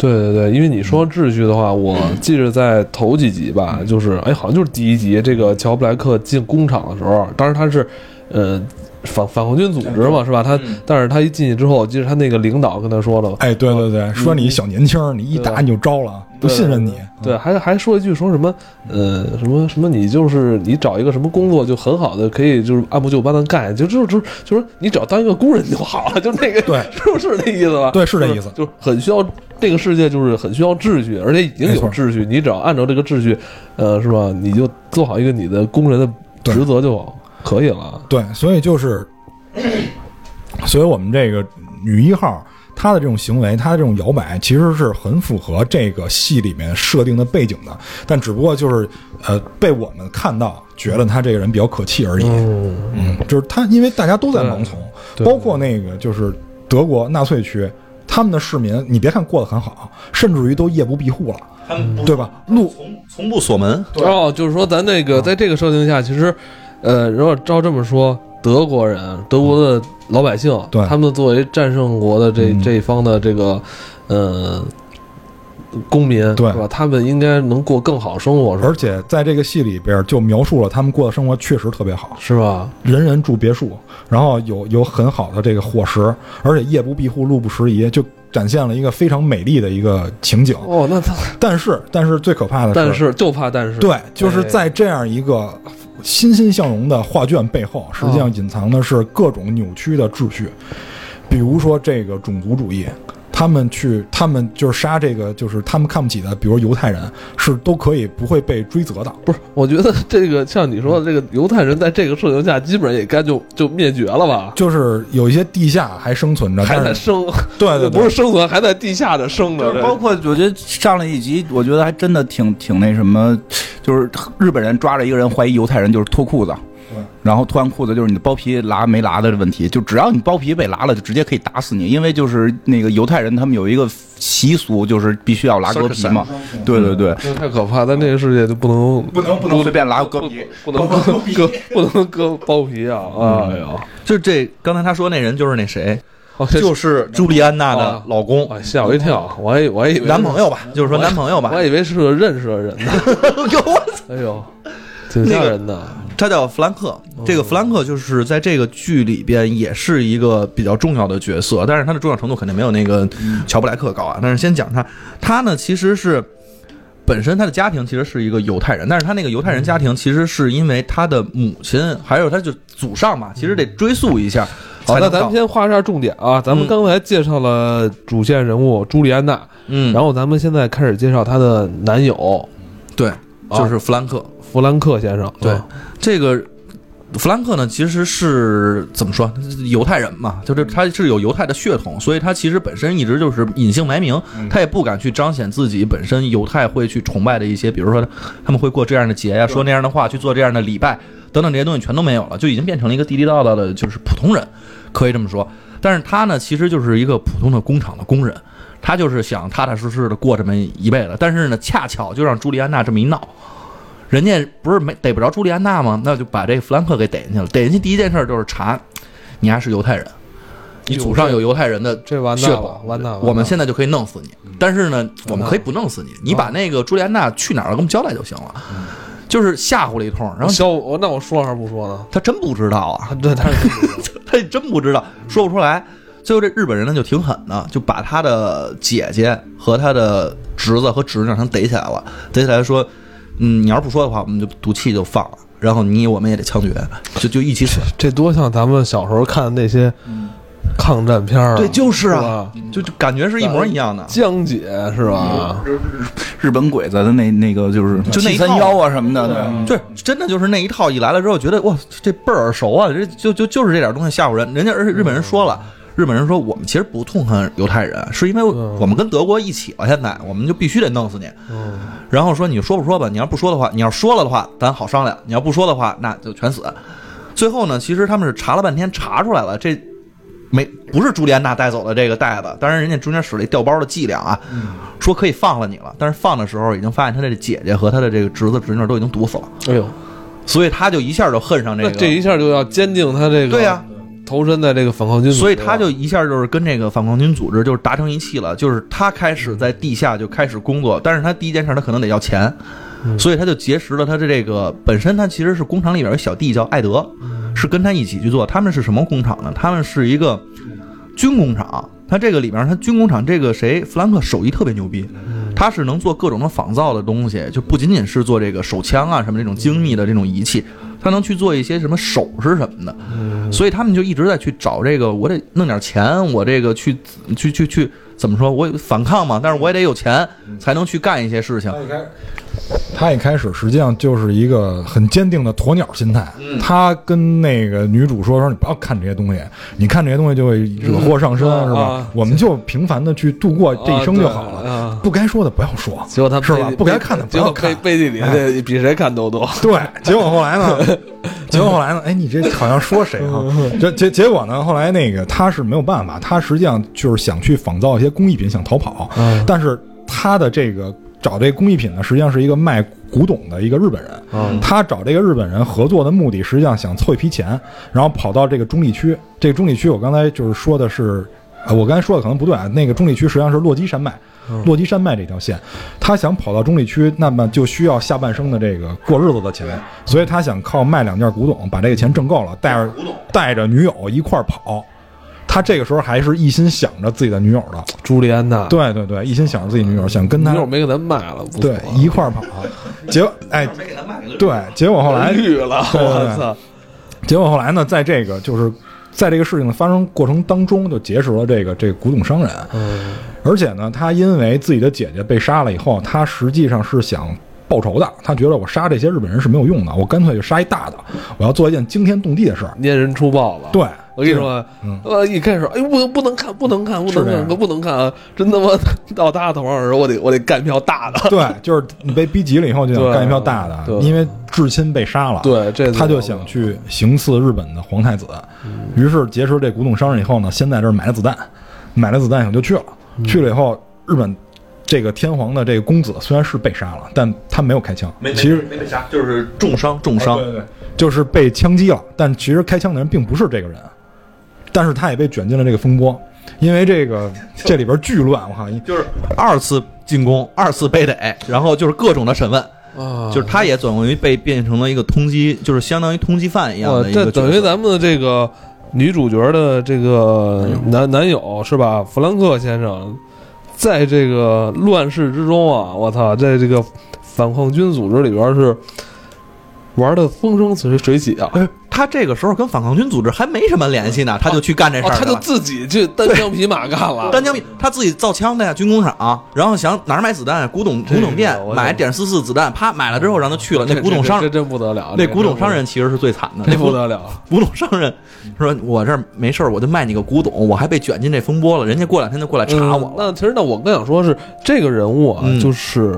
Speaker 1: 对对对，因为你说秩序的话，我记着在头几集吧，就是哎，好像就是第一集，这个乔布莱克进工厂的时候，当时他是，呃。反反抗军组织嘛，是吧？他，但是他一进去之后，我记得他那个领导跟他说的，
Speaker 3: 哎，对对对，说你小年轻儿，你一打你就招了，不信任你。
Speaker 1: 对，还还说一句说什么，呃，什么什么，你就是你找一个什么工作就很好的，可以就是按部就班的干，就就就就说你只要当一个工人就好了，就那个，
Speaker 3: 对
Speaker 1: 是不是那意思吧？
Speaker 3: 对是这意思
Speaker 1: 就是很需要这个世界就是很需要秩序，而且已经有秩序，你只要按照这个秩序，呃，是吧？你就做好一个你的工人的职责就可以了。
Speaker 3: 对，所以就是，所以我们这个女一号她的这种行为，他的这种摇摆，其实是很符合这个戏里面设定的背景的，但只不过就是呃被我们看到，觉得他这个人比较可气而已。
Speaker 1: 嗯，
Speaker 3: 嗯，就是他，因为大家都在盲从，包括那个就是德国纳粹区。他们的市民，你别看过得很好，甚至于都夜不闭户了，
Speaker 4: 他们不
Speaker 3: 对吧？路
Speaker 4: 从从不锁门，
Speaker 1: 哦，就是说咱那个在这个设定下，其实，呃，如果照这么说，德国人，德国的老百姓，
Speaker 3: 对。
Speaker 1: 他们作为战胜国的这、
Speaker 3: 嗯。
Speaker 1: 这一方的这个，呃，公民，
Speaker 3: 对。
Speaker 1: 是吧？他们应该能过更好生活，是吧？
Speaker 3: 而且在这个戏里边就描述了他们过的生活确实特别好，
Speaker 1: 是吧？
Speaker 3: 人人住别墅，然后有有很好的这个伙食，而且夜不闭户，路不拾遗，就展现了一个非常美丽的一个情景。
Speaker 1: 哦，那他，
Speaker 3: 但是，但是最可怕的
Speaker 1: 但是就怕但是，
Speaker 3: 对，就是
Speaker 1: 哎。
Speaker 3: 在这样一个欣欣向荣的画卷背后，实际上隐藏的是各种扭曲的秩序，比如说这个种族主义。他们去，他们就是杀这个，就是他们看不起的，比如犹太人，是都可以不会被追责的。
Speaker 1: 不是？我觉得这个像你说的这个犹太人，在这个设定下，基本上也该就就灭绝了吧？
Speaker 3: 就是有一些地下还生存着，
Speaker 1: 还在生，
Speaker 3: 对对对，
Speaker 1: 不是生存，还在地下的生着。这
Speaker 2: 包括我觉得上了一集，我觉得还真的挺挺那什么，就是日本人抓着一个人怀疑犹太人就是脱裤子
Speaker 3: 对，
Speaker 2: 然后脱完裤子就是你的包皮拉没拉的问题，就只要你包皮被拉了，就直接可以打死你，因为就是那个犹太人他们有一个习俗，就是必须要拉割皮嘛，对对对，
Speaker 1: 太可怕，在那个世界就不能
Speaker 2: 不能不能随便拉割皮。
Speaker 1: 不能割割不能割包皮啊！哎呀，
Speaker 4: 就这刚才他说那人就是那谁，就是朱莉安娜的老公、
Speaker 1: 哎，吓我一跳，我还我还以为
Speaker 4: 男朋友吧，就是说男朋友吧
Speaker 1: 我。还以为是个认识的人呢。
Speaker 4: 哟，我
Speaker 1: 哎呦，挺吓人的。
Speaker 4: 他叫弗兰克，这个弗兰克就是在这个剧里边也是一个比较重要的角色，但是他的重要程度肯定没有那个乔布莱克高啊。但是先讲他，他呢其实是本身他的家庭其实是一个犹太人，但是他那个犹太人家庭其实是因为他的母亲还有他就祖上嘛，其实得追溯一下。
Speaker 1: 好，那
Speaker 4: 才能到
Speaker 1: 咱们先画一下重点啊。咱们
Speaker 4: 嗯
Speaker 1: 刚才介绍了主线人物朱莉安娜，
Speaker 4: 嗯，
Speaker 1: 然后咱们现在开始介绍她的男友
Speaker 4: 对，就是弗兰克。
Speaker 1: 弗兰克先生。
Speaker 4: 对
Speaker 1: 啊
Speaker 4: 这个弗兰克呢，其实是怎么说？犹太人嘛，就是他是有犹太的血统，所以他其实本身一直就是隐姓埋名，他也不敢去彰显自己本身犹太会去崇拜的一些，比如说他们会过这样的节呀，说那样的话，去做这样的礼拜等等这些东西全都没有了，就已经变成了一个地地道道的，就是普通人，可以这么说。但是他呢，其实就是一个普通的工厂的工人，他就是想踏踏实实的过这么一辈子，但是呢，恰巧就让朱莉安娜这么一闹。人家不是没逮不着朱莉安娜吗？那就把这个弗兰克给逮进去了。逮进去第一件事就是查，你还是犹太人，你祖上有犹太人的
Speaker 1: 这完
Speaker 4: 血统
Speaker 1: 蛋了，完蛋了。
Speaker 4: 我们现在就可以弄死你。但是呢，我们可以不弄死你，你把那个朱莉安娜去哪儿了，给我们交代就行了。就是吓唬了一通，然后
Speaker 1: 消我那我说还是不说呢？
Speaker 4: 他真不知道啊，
Speaker 1: 对，他
Speaker 4: 他也真不知道，说不出来。最后这日本人呢就挺狠的，就把他的姐姐和他的侄子和侄女让他逮起来了，逮起来说，嗯，你要是不说的话，我们就赌气就放了，然后你我们也得枪决，就就一起死。
Speaker 1: 这多像咱们小时候看的那些抗战片儿啊。
Speaker 4: 对，就是啊
Speaker 1: 吧，
Speaker 4: 就就感觉是一模一样的。
Speaker 1: 江姐是吧？
Speaker 2: 日本鬼子的那那个就是
Speaker 4: 就那一套
Speaker 2: 七三幺啊什么的，对，
Speaker 4: 对，真的就是那一套一来了之后，觉得哇，这倍儿耳熟啊！这就就就是这点东西吓唬人。人家而且日本人说了，日本人说我们其实不痛恨犹太人，是因为我们跟德国一起了，现在我们就必须得弄死你。
Speaker 1: 嗯，
Speaker 4: 然后说你说不说吧？你要不说的话，你要说了的话，咱好商量；你要不说的话，那就全死。最后呢，其实他们是查了半天，查出来了，这没不是朱莉安娜带走的这个袋子。当然，人家中间使了一调包的伎俩啊，说可以放了你了。但是放的时候已经发现他的姐姐和他的这个侄子侄女都已经毒死了，
Speaker 1: 哎呦，
Speaker 4: 所以他就一下就恨上这个。
Speaker 1: 这一下就要坚定他这个
Speaker 4: 对呀、
Speaker 1: 投身在这个反抗军组织，
Speaker 4: 所以他就一下就是跟这个反抗军组织就是达成一气了，就是他开始在地下就开始工作，但是他第一件事他可能得要钱，所以他就结识了他的这个本身他其实是工厂里边有小弟叫艾德，是跟他一起去做。他们是什么工厂呢？他们是一个军工厂。他这个里边，他军工厂这个谁弗兰克手艺特别牛逼，他是能做各种的仿造的东西，就不仅仅是做这个手枪啊什么这种精密的这种仪器，他能去做一些什么首饰什么的。所以他们就一直在去找这个，我得弄点钱，我这个去去去去怎么说？我反抗嘛，但是我也得有钱才能去干一些事情。
Speaker 3: 他一开始实际上就是一个很坚定的鸵鸟心态。他跟那个女主说：“说你不要看这些东西，你看这些东西就会惹祸上身，
Speaker 1: 嗯
Speaker 3: 是吧？
Speaker 1: 啊
Speaker 3: 我们就平凡的去度过这一生就好了。不该说的不要说，
Speaker 1: 结果他
Speaker 3: 是吧？不该看的不要看。
Speaker 1: 背地里这 比谁看都多。
Speaker 3: 对，结果后来呢？结果后来呢？哎，你这好像说谁啊？结结结果呢？后来那个他是没有办法，他实际上就是想去仿造一些工艺品，想逃跑。
Speaker 1: 嗯
Speaker 3: 但是他的这个找这工艺品呢，实际上是一个卖古董的一个日本人。
Speaker 1: 嗯
Speaker 3: 他找这个日本人合作的目的，实际上想凑一批钱，然后跑到这个中立区。这个中立区，我刚才就是说的是，呃，我刚才说的可能不对啊。那个中立区实际上是落基山脉，落基山脉这条线，他想跑到中立区，那么就需要下半生的这个过日子的钱，所以他想靠卖两件古董把这个钱挣够了，带着带着女友一块儿跑。他这个时候还是一心想着自己的女友的，
Speaker 1: 朱莉安娜，
Speaker 3: 对对对，一心想着自己女友，想跟他
Speaker 1: 女友没给他卖了，不
Speaker 3: 对一块儿跑。结果哎，对，结果后来
Speaker 1: 绿了，我操！
Speaker 3: 结果后来呢，在这个就是在这个事情的发生过程当中，就结识了这个这个古董商人，
Speaker 1: 嗯
Speaker 3: 而且呢，他因为自己的姐姐被杀了以后，他实际上是想报仇的。他觉得我杀这些日本人是没有用的，我干脆就杀一大的，我要做一件惊天动地的事儿。
Speaker 1: 拈人出豹了。
Speaker 3: 对，
Speaker 1: 我跟你说，
Speaker 3: 嗯
Speaker 1: 呃，一开始，哎，不能不能看，不能看，不能看，
Speaker 3: 是这样
Speaker 1: 可不能看啊！真他妈 到他头上的时候，我得我得干一票大的。
Speaker 3: 对，就是你被逼急了以后就想干一票大的，
Speaker 1: 对
Speaker 3: 因为至亲被杀了。
Speaker 1: 对，这
Speaker 3: 他就想去行刺日本的皇太子，于是结识这古董商人以后呢，先在这儿买了子弹，买了子弹以后就去了。去了以后，日本这个天皇的这个公子虽然是被杀了，但他没有开枪，没其实
Speaker 4: 没被杀，就是重伤，重伤。
Speaker 3: 对对对，就是被枪击了，但其实开枪的人并不是这个人，但是他也被卷进了这个风波。因为这个 这里边巨乱，我靠，
Speaker 4: 就是二次进攻，二次被逮，然后就是各种的审问，
Speaker 1: 啊，
Speaker 4: 就是他也等于被变成了一个通缉，就是相当于通缉犯一样
Speaker 1: 哇
Speaker 4: 的一个
Speaker 1: 这等于咱们的这个女主角的这个男男友是吧？弗兰克先生，在这个乱世之中啊，我操，在这个反抗军组织里边是玩的风生水水起啊！
Speaker 4: 哎他这个时候跟反抗军组织还没什么联系呢，他就去干这事
Speaker 1: 哦，
Speaker 4: 儿
Speaker 1: 他就自己去单枪匹马干了。
Speaker 4: 单枪匹他自己造枪的呀，军工厂，然后想哪儿买子弹，古董古董店买点四四子弹，啪买了之后让他去了。那古董商
Speaker 1: 这这真不得了，
Speaker 4: 那古董商人其实是最惨的，那
Speaker 1: 不得了。
Speaker 4: 古董商人说：“我这儿没事儿，我就卖你个古董，我还被卷进这风波了，人家过两天就过来查我了。
Speaker 1: 嗯那其实那我更想说是这个人物啊，
Speaker 4: 嗯
Speaker 1: 就是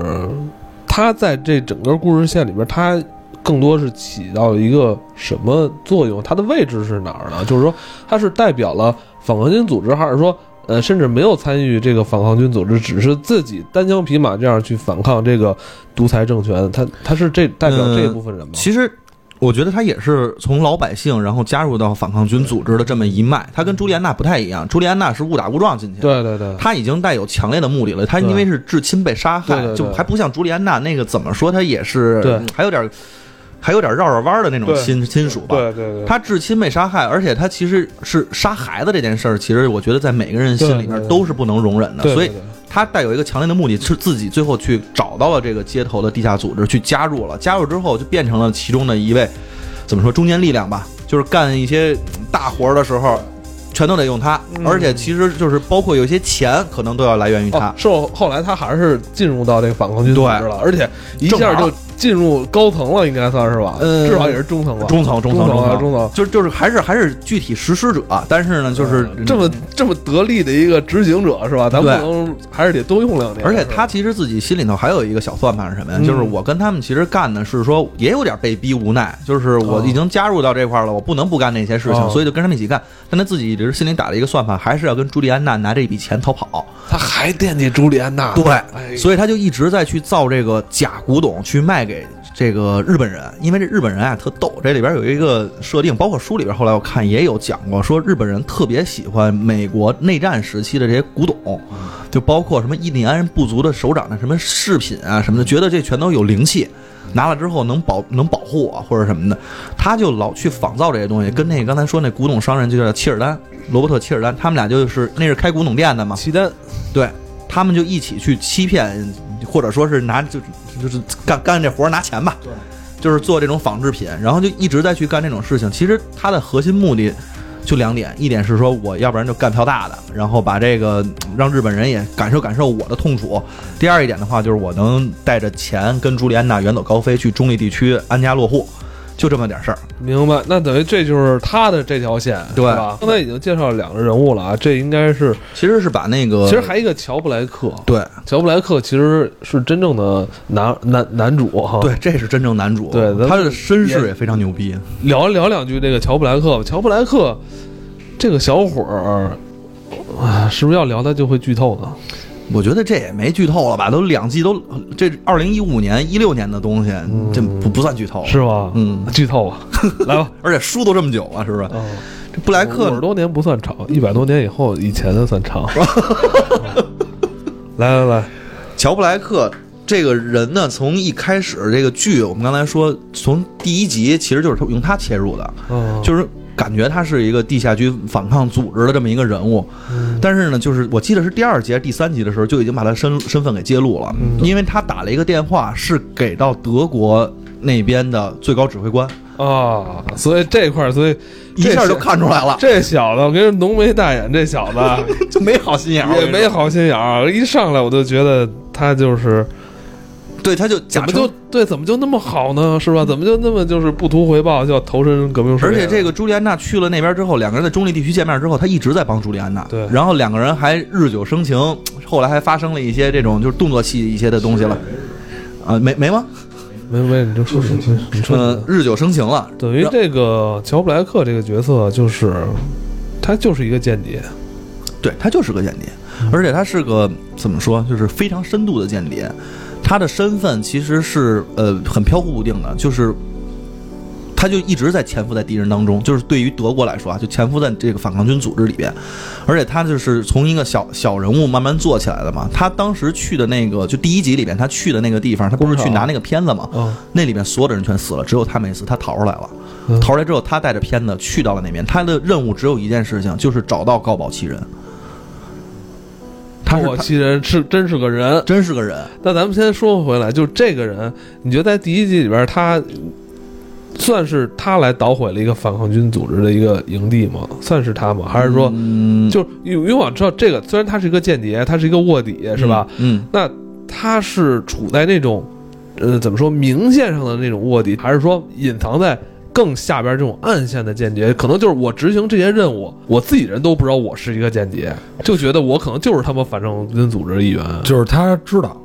Speaker 1: 他在这整个故事线里边，他更多是起到一个什么作用？它的位置是哪儿呢？就是说，它是代表了反抗军组织，还是说？呃，甚至没有参与这个反抗军组织，只是自己单枪匹马这样去反抗这个独裁政权。他他是这代表这一部分人吗？
Speaker 4: 其实。”我觉得他也是从老百姓，然后加入到反抗军组织的这么一脉。他跟朱莉安娜不太一样，朱莉安娜是误打误撞进去的，
Speaker 1: 对对对，
Speaker 4: 他已经带有强烈的目的了。他因为是至亲被杀害，就还不像朱莉安娜那个怎么说，他也是
Speaker 1: 对
Speaker 4: 还有点还有点绕着弯的那种亲亲属吧。
Speaker 1: 对对对，
Speaker 4: 他至亲被杀害，而且他其实是杀孩子这件事儿，其实我觉得在每个人心里面都是不能容忍的，所以他带有一个强烈的目的，是自己最后去找到了这个街头的地下组织，去加入了。加入之后就变成了其中的一位，怎么说中坚力量吧，就是干一些大活儿的时候，全都得用他，
Speaker 1: 嗯
Speaker 4: 而且其实就是包括有些钱可能都要来源于他。
Speaker 1: 哦，是后后来他还是进入到这个反抗军组织了，而且一下就进入高层了，应该算是吧？
Speaker 4: 嗯
Speaker 1: 至少也是中层了。
Speaker 4: 中层，中层
Speaker 1: 中
Speaker 4: 层，
Speaker 1: 啊，
Speaker 4: 中
Speaker 1: 中层。
Speaker 4: 就就是还是还是具体实施者，但是呢，就是
Speaker 1: 这么这么得力的一个执行者是吧？咱不能还是得多用两年。
Speaker 4: 而且他其实自己心里头还有一个小算盘是什么呀？
Speaker 1: 嗯
Speaker 4: 就是我跟他们其实干的是说，也有点被逼无奈，就是我已经加入到这块儿了，我不能不干那些事情，
Speaker 1: 哦
Speaker 4: 所以就跟他们一起干。但他自己一直心里打了一个算盘，还是要跟朱莉安娜拿这笔钱逃跑。
Speaker 1: 他还惦记朱莉安娜，
Speaker 4: 对
Speaker 1: 哎
Speaker 4: 所以他就一直在去造这个假古董，去卖给这个日本人。因为这日本人啊特逗，这里边有一个设定，包括书里边后来我看也有讲过，说日本人特别喜欢美国内战时期的这些古董，就包括什么印第安人部族的首长的什么饰品啊什么的，觉得这全都有灵气。拿了之后能保能保护我或者什么的，他就老去仿造这些东西，跟那个刚才说那古董商人就叫切尔丹，罗伯特切尔丹，他们俩就是那是开古董店的嘛，
Speaker 1: 契丹。
Speaker 4: 对他们就一起去欺骗，或者说是拿就就是干干这活儿拿钱吧，
Speaker 3: 对，
Speaker 4: 就是做这种仿制品，然后就一直在去干这种事情。其实他的核心目的就两点，一点是说我要不然就干票大的，然后把这个让日本人也感受感受我的痛楚；第二一点的话，就是我能带着钱跟朱莉安娜远走高飞，去中立地区安家落户，就这么点事儿。
Speaker 1: 明白？那等于这就是他的这条线，
Speaker 4: 对
Speaker 1: 吧？刚才已经介绍了两个人物了啊，这应该是
Speaker 4: 其实是把那个，
Speaker 1: 其实还一个乔布莱克，
Speaker 4: 对
Speaker 1: 乔布莱克其实是真正的男男男主哈。
Speaker 4: 对，这是真正男主，
Speaker 1: 对
Speaker 4: 他的身世也非常牛逼。
Speaker 1: 聊聊两句这个乔布莱克吧。乔布莱克这个小伙儿啊，是不是要聊他就会剧透呢？
Speaker 4: 我觉得这也没剧透了吧？都两季都，这二零一五年、一六年的东西，这不不算剧透，
Speaker 1: 是吗？
Speaker 4: 嗯，
Speaker 1: 剧透啊，来吧。
Speaker 4: 而且书都这么久了，是不是？
Speaker 1: 哦，
Speaker 4: 这布莱
Speaker 1: 五十
Speaker 4: 克
Speaker 1: 多年不算长，一百多年以后以前的算长。来来来，
Speaker 4: 乔布莱克这个人呢，从一开始这个剧，我们刚才说，从第一集其实就是他用他切入的，
Speaker 1: 嗯，
Speaker 4: 就是感觉他是一个地下军反抗组织的这么一个人物。
Speaker 1: 嗯。
Speaker 4: 但是呢，就是我记得是第二集还是第三集的时候，就已经把他身身份给揭露了，
Speaker 1: 嗯。
Speaker 4: 因为他打了一个电话，是给到德国那边的最高指挥官，
Speaker 1: 啊，所以这块儿，所以
Speaker 4: 一下就看出来了，
Speaker 1: 这小子，我跟你说浓眉大眼，这小子
Speaker 4: 就没好心眼儿，
Speaker 1: 也没好心眼儿，一上来我就觉得他就是
Speaker 4: 对，他就
Speaker 1: 怎么就对，怎么就那么好呢？是吧？怎么就那么就是不图回报就要投身革命事业？
Speaker 4: 而且这个朱莉安娜去了那边之后，两个人在中立地区见面之后，他一直在帮朱莉安娜。
Speaker 1: 对
Speaker 4: 然后两个人还日久生情，后来还发生了一些这种就是动作戏一些的东西了。啊，没没吗？
Speaker 1: 没没，你就说说，你说
Speaker 4: 呃
Speaker 1: 说，，
Speaker 4: 日久生情了。
Speaker 1: 等于这个乔布莱克这个角色就是他就是一个间谍，
Speaker 4: 对他就是个间谍，而且他是个怎么说，就是非常深度的间谍。他的身份其实是呃很飘忽不定的，就是他就一直在潜伏在敌人当中，就是对于德国来说啊，就潜伏在这个反抗军组织里边，而且他就是从一个小小人物慢慢做起来的嘛。他当时去的那个就第一集里边他去的那个地方，他不是去拿那个片子嘛，
Speaker 1: 嗯
Speaker 4: 那里边所有的人全死了，只有他没死，他逃出来了。
Speaker 1: 嗯
Speaker 4: 逃出来之后，他带着片子去到了那边，他的任务只有一件事情，就是找到高保奇人。他是
Speaker 1: 我其人是真是个人。
Speaker 4: 真是个人，
Speaker 1: 那咱们先说回来，就这个人，你觉得在第一季里边，他算是他来捣毁了一个反抗军组织的一个营地吗？算是他吗？还是说，
Speaker 4: 嗯，
Speaker 1: 就因为因为我知道这个，虽然他是一个间谍，他是一个卧底，是吧？
Speaker 4: 嗯？
Speaker 1: 那他是处在那种，呃，怎么说明线上的那种卧底，还是说隐藏在更下边这种暗线的间谍？可能就是我执行这些任务，我自己人都不知道我是一个间谍，就觉得我可能就是他们反正军组织的一员。
Speaker 3: 就是他知道，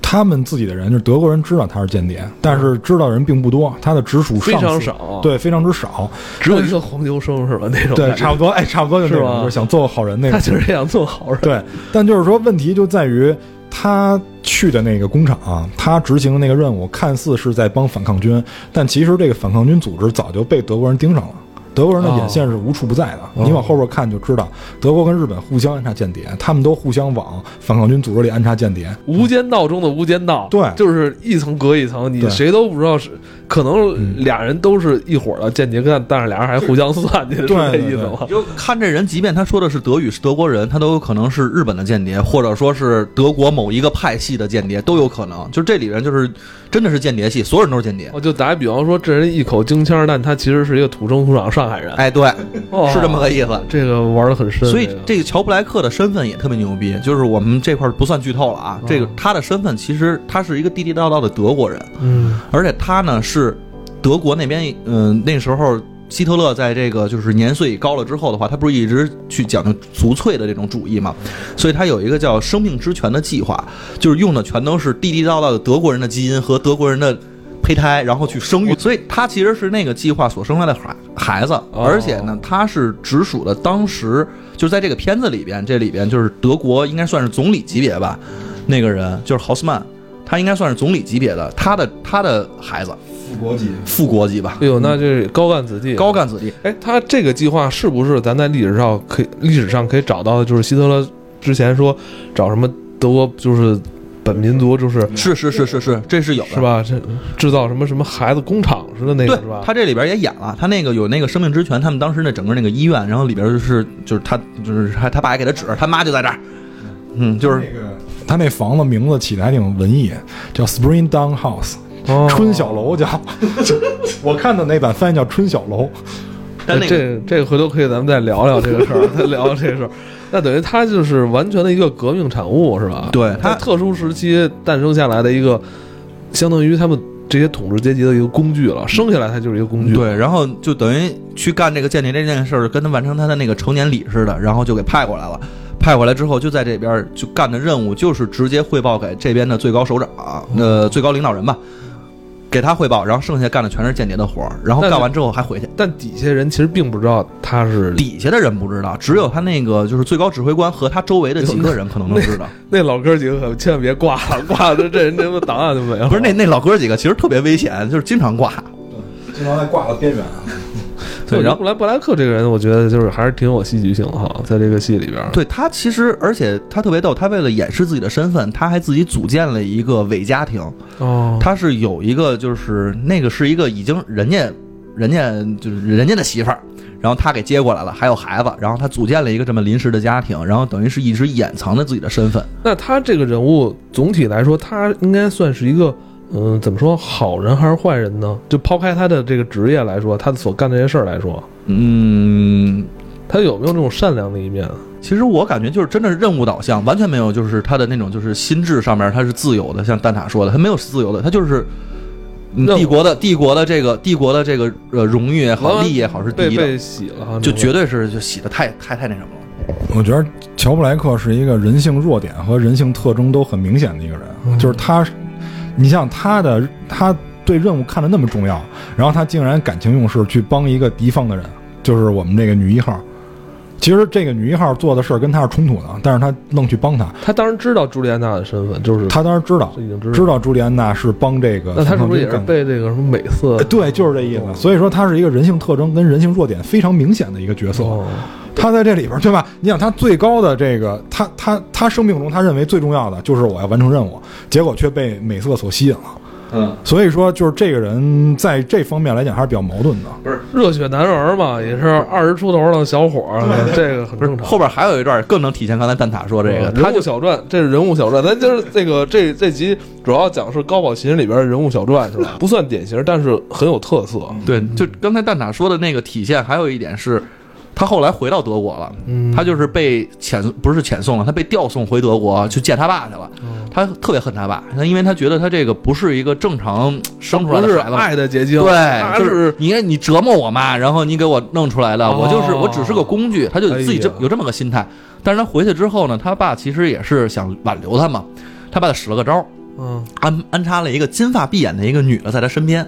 Speaker 3: 他们自己的人，就是德国人知道他是间谍，但是知道人并不多，他的直属
Speaker 1: 非常少，，
Speaker 3: 对，非常之少。
Speaker 1: 只有一个黄牛生是吧？那种
Speaker 3: 对，差不多，哎，差不多就那
Speaker 1: 是
Speaker 3: 就是想做个好人那种他。
Speaker 1: 就是想做好人。
Speaker 3: 对，但就是说，问题就在于他去的那个工厂、啊他执行的那个任务，看似是在帮反抗军，但其实这个反抗军组织早就被德国人盯上了。德国人的眼线是无处不在的，
Speaker 1: 哦
Speaker 3: 你往后边看就知道，德国跟日本互相安插间谍，他们都互相往反抗军组织里安插间谍。
Speaker 1: 无间道中的无间道，
Speaker 3: 对
Speaker 1: 就是一层隔一层，你谁都不知道是，可能
Speaker 3: 嗯
Speaker 1: 俩人都是一伙的间谍，但但是俩人还互相算计，是这意思吗？
Speaker 4: 就看这人，即便他说的是德语是德国人，他都有可能是日本的间谍，或者说是德国某一个派系的间谍，都有可能。就这里边就是真的是间谍系，所有人都是间谍。
Speaker 1: 我就打比方说，这人一口京腔，但他其实是一个土生土长上海人，
Speaker 4: 哎，对，
Speaker 1: 哦
Speaker 4: 是这么个意思。
Speaker 1: 这个玩的很深。
Speaker 4: 所以
Speaker 1: 这个
Speaker 4: 乔布莱克的身份也特别牛逼，就是我们这块儿不算剧透了啊。这个
Speaker 1: 哦
Speaker 4: 他的身份其实他是一个地地道道的德国人，
Speaker 1: 嗯
Speaker 4: 而且他呢是德国那边，嗯、那时候希特勒在这个就是年岁高了之后的话，他不是一直去讲究族粹的这种主义嘛，所以他有一个叫生命之泉的计划，就是用的全都是地地道道的德国人的基因和德国人的。胚胎，然后去生育，所以他其实是那个计划所生下的孩孩子，
Speaker 1: 哦。
Speaker 4: 而且呢，他是直属的当时就是在这个片子里边，这里边就是德国应该算是总理级别吧，那个人就是豪斯曼，他应该算是总理级别的，他的他的孩子，
Speaker 3: 副国级，
Speaker 4: 副国级吧，
Speaker 1: 哎呦，那这高干子弟，
Speaker 4: 高干子弟。
Speaker 1: 哎，他这个计划是不是咱在历史上可以历史上可以找到的？就是希特勒之前说找什么德国就是本民族就是
Speaker 4: 是是是是是，这是有的，
Speaker 1: 是？吧？这制造什么什么孩子工厂似的那
Speaker 4: 对
Speaker 1: 个是吧？
Speaker 4: 他这里边也演了，他那个有那个生命之泉，他们当时那整个那个医院，然后里边就是就是他就是他他爸也给他指，他妈就在这儿，嗯，就是
Speaker 3: 那个他那房子名字起的还挺文艺，叫 Spring Down House，、
Speaker 1: 哦
Speaker 3: 春小楼叫。我看的那版翻译叫春小楼。
Speaker 4: 但那个
Speaker 1: 这这个回头可以咱们再聊聊这个事儿，再聊聊这个事儿。那等于他就是完全的一个革命产物，是吧？
Speaker 4: 对他
Speaker 1: 特殊时期诞生下来的一个，相当于他们这些统治阶级的一个工具了。生下来他就是一个工具。
Speaker 4: 对，然后就等于去干这个间谍这件事儿，跟他完成他的那个成年礼似的，然后就给派过来了。派过来之后，就在这边就干的任务就是直接汇报给这边的最高首长，呃，最高领导人吧，给他汇报，然后剩下干的全是间谍的活儿，然后干完之后还回去。
Speaker 1: 但底下人其实并不知道他是
Speaker 4: 底下的人不知道，只有他那个就是最高指挥官和他周围的几个人可能都知道。
Speaker 1: 那老哥几个可千万别挂了，挂了这人这个档案就没了。
Speaker 4: 不是那那老哥几个其实特别危险，就是经常挂。
Speaker 3: 经常在挂的边缘。
Speaker 1: 对，然后布莱布莱克这个人，我觉得就是还是挺有戏剧性的哈，在这个戏里边。
Speaker 4: 对他其实，而且他特别逗，他为了掩饰自己的身份，他还自己组建了一个伪家庭。
Speaker 1: 哦，
Speaker 4: 他是有一个，就是那个是一个已经人家人家就是人家的媳妇儿，然后他给接过来了，还有孩子，然后他组建了一个这么临时的家庭，然后等于是一直掩藏着自己的身份。
Speaker 1: 那他这个人物总体来说，他应该算是一个，嗯，怎么说，好人还是坏人呢？就抛开他的这个职业来说，他所干这些事儿来说，
Speaker 4: 嗯，
Speaker 1: 他有没有那种善良的一面？
Speaker 4: 其实我感觉就是真的是任务导向，完全没有就是他的那种就是心智上面他是自由的，像蛋塔说的，他没有自由的，他就是。帝国的帝国的这个帝国的这个呃荣誉也好，利益也好是第一的，
Speaker 1: 被被洗了，
Speaker 4: 就绝对是就洗的太太太那什么了。
Speaker 3: 我觉得乔布莱克是一个人性弱点和人性特征都很明显的一个人，
Speaker 1: 嗯
Speaker 3: 就是他，你像他的他对任务看得那么重要，然后他竟然感情用事去帮一个敌方的人，就是我们这个女一号，其实这个女一号做的事儿跟他是冲突的，但是他愣去帮他。
Speaker 1: 他当然知道朱莉安娜的身份，就是
Speaker 3: 他当然知道
Speaker 1: 知道
Speaker 3: 朱莉安娜是帮这个
Speaker 1: 那他是不是也是被这个什么美色
Speaker 3: 呃？对，就是这意思。所以说，他是一个人性特征跟人性弱点非常明显的一个角色。
Speaker 1: 哦，
Speaker 3: 他在这里边儿，对吧？你想，他最高的这个，他他他生命中他认为最重要的就是我要完成任务，结果却被美色所吸引了。
Speaker 4: 嗯，
Speaker 3: 所以说，就是这个人在这方面来讲还是比较矛盾的。
Speaker 1: 不是热血男儿嘛，也是二十出头的小伙儿，这个很正常。
Speaker 4: 后边还有一段更能体现刚才蛋挞说这个，他
Speaker 1: 人物
Speaker 4: 就
Speaker 1: 小传，这是人物小传。咱就是这个这这集主要讲是高保琴里边的人物小传，是吧？不算典型，但是很有特色。
Speaker 4: 对，就刚才蛋挞说的那个体现，还有一点是，他后来回到德国了，
Speaker 1: 嗯。
Speaker 4: 他就是被遣不是遣送了，他被调送回德国去见他爸去了。他特别恨他爸，他因为他觉得他这个不是一个正常生出来的孩子。
Speaker 1: 爱的结晶，
Speaker 4: 对，
Speaker 1: 他
Speaker 4: 就是你你折磨我妈，然后你给我弄出来的，
Speaker 1: 哦。
Speaker 4: 我就是我只是个工具，他就自己这
Speaker 1: 哎
Speaker 4: 有这么个心态。但是他回去之后呢，他爸其实也是想挽留他嘛，他爸使了个招儿，
Speaker 1: 嗯，
Speaker 4: 安安插了一个金发碧眼的一个女的在他身边，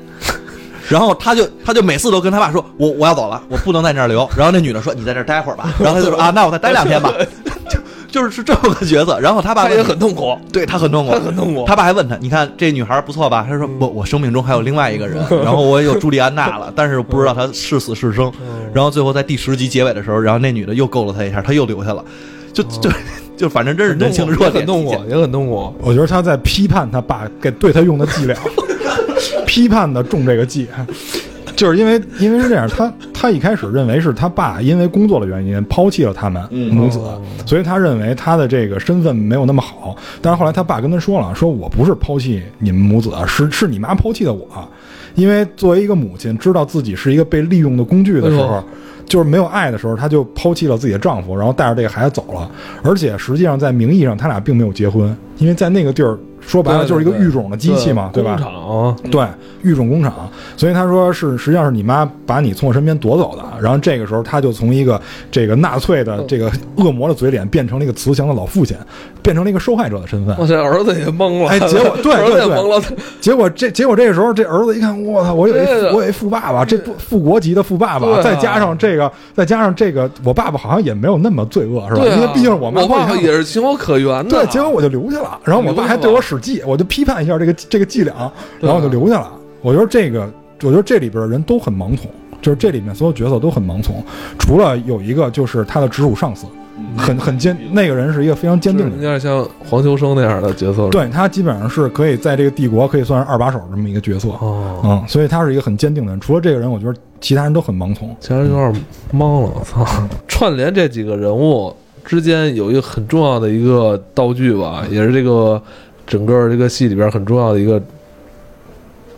Speaker 4: 然后他就他就每次都跟他爸说：“我我要走了，我不能在那儿留。”然后那女的说：“你在这儿待会儿吧。”然后他就说：“啊，那我再待两天吧。” 就就是是这么个角色。然后他爸
Speaker 1: 他也很痛苦，
Speaker 4: 对他很痛苦，
Speaker 1: 他很痛苦
Speaker 4: 他爸还问他：“你看这女孩不错吧？”他说：“我我生命中还有另外一个人，然后我也有朱莉安娜了，但是不知道她是死是生。”然后最后在第十集结尾的时候，然后那女的又勾了他一下，他又留下了，就就就反正真是人性的弱点
Speaker 1: 也很痛苦，也很痛苦。
Speaker 3: 我觉得他在批判他爸给对他用的伎俩，批判的中这个计，就是因为因为是这样，他他一开始认为是他爸因为工作的原因抛弃了他们母子，所以他认为他的这个身份没有那么好。但是后来他爸跟他说了，说我不是抛弃你们母子，是是你妈抛弃的我，因为作为一个母亲，知道自己是一个被利用的工具的时候。就是没有爱的时候，她就抛弃了自己的丈夫，然后带着这个孩子走了。而且实际上在名义上，他俩并没有结婚，因为在那个地儿说白了就是一个育种的机器嘛，对吧？
Speaker 1: 工厂
Speaker 3: 对，育种工厂，所以他说是实际上是你妈把你从我身边夺走的，然后这个时候他就从一个这个纳粹的这个恶魔的嘴脸变成了一个慈祥的老父亲，变成了一个受害者的身份。
Speaker 1: 我这儿子也懵了，
Speaker 3: 哎结果对对对 结果这结果这个时候，这儿子一看，我操，我有一我有一富爸爸，这不副国级的富爸爸，
Speaker 1: 啊
Speaker 3: 再加上这个，再加上这个，我爸爸好像也没有那么罪恶，是吧？因为毕竟我妈
Speaker 1: 我爸爸也是情有可原的。
Speaker 3: 对，结果我就留下了，然后我爸还对我使计，我就批判一下这个这个伎俩，然后我就留下了。我觉得这个，我觉得这里边人都很盲从，就是这里面所有角色都很盲从，除了有一个就是他的直属上司，很很坚，那个人是一个非常坚定的
Speaker 1: 有。点像黄秋生那样的角色。，
Speaker 3: 对他基本上是可以在这个帝国可以算是二把手这么一个角色，
Speaker 1: 哦，
Speaker 3: 嗯，所以他是一个很坚定的人。除了这个人，我觉得其他人都很盲从。
Speaker 1: 其他人有点懵了，我操！串联这几个人物之间有一个很重要的一个道具吧，也是这个整个这个戏里边很重要的一个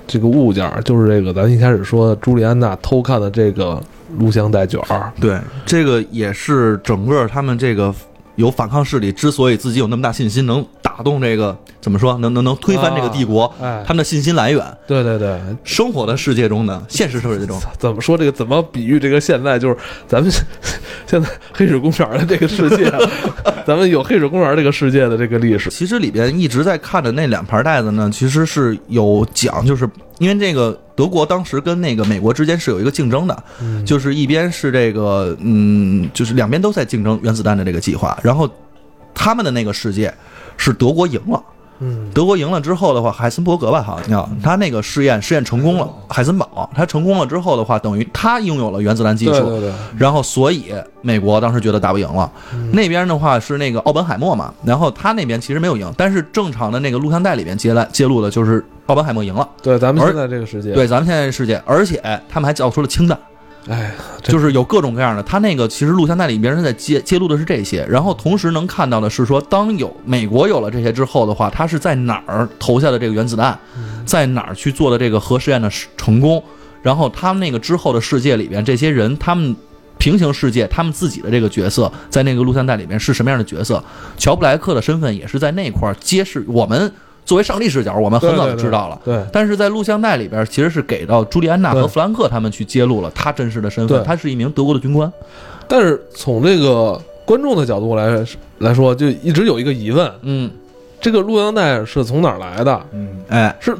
Speaker 1: 这个物件，就是这个咱一开始说朱莉安娜偷看的这个录像带卷儿。
Speaker 4: 对，这个也是整个他们这个有反抗势力之所以自己有那么大信心，能打动这个怎么说，能能能推翻这个帝国，
Speaker 1: 哎
Speaker 4: 他们的信心来源。
Speaker 1: 对对对，
Speaker 4: 生活的世界中呢现实世界中，
Speaker 1: 怎么说这个？怎么比喻这个现在？就是咱们 现在黑水公园的这个世界，咱们有黑水公园这个世界的这个历史。
Speaker 4: 其实里边一直在看的那两盘带子呢，其实是有讲，就是因为这个德国当时跟那个美国之间是有一个竞争的，就是一边是这个嗯，就是两边都在竞争原子弹的这个计划，然后他们的那个世界是德国赢了。
Speaker 1: 嗯，
Speaker 4: 德国赢了之后的话，海森伯格吧，好像叫他那个试验试验成功了，海森堡他成功了之后的话，等于他拥有了原子弹技术，
Speaker 1: 对对对，
Speaker 4: 然后所以美国当时觉得打不赢了，那边的话是那个奥本海默嘛，然后他那边其实没有赢，但是正常的那个录像带里边揭来揭露的就是奥本海默赢了，
Speaker 1: 对，咱们
Speaker 4: 而
Speaker 1: 现在这个世界，
Speaker 4: 对，咱们现在的世界，而且他们还造出了氢弹，
Speaker 1: 哎，这
Speaker 4: 就是有各种各样的。他那个其实录像带里边是在揭揭露的是这些，然后同时能看到的是说，当有美国有了这些之后的话，他是在哪儿投下的这个原子弹，在哪儿去做的这个核试验的成功，然后他们那个之后的世界里边，这些人他们。平行世界，他们自己的这个角色在那个录像带里面是什么样的角色？乔布莱克的身份也是在那块儿揭示。我们作为上帝视角，我们很早就知道了。
Speaker 1: 对，
Speaker 4: 但是在录像带里边，其实是给到朱莉安娜和弗兰克他们去揭露了他真实的身份，
Speaker 1: 对
Speaker 4: 他是一名德国的军官。
Speaker 1: 但是从这个观众的角度来来说，就一直有一个疑问：
Speaker 4: 嗯，
Speaker 1: 这个录像带是从哪儿来的？
Speaker 3: 嗯，
Speaker 4: 哎，
Speaker 1: 是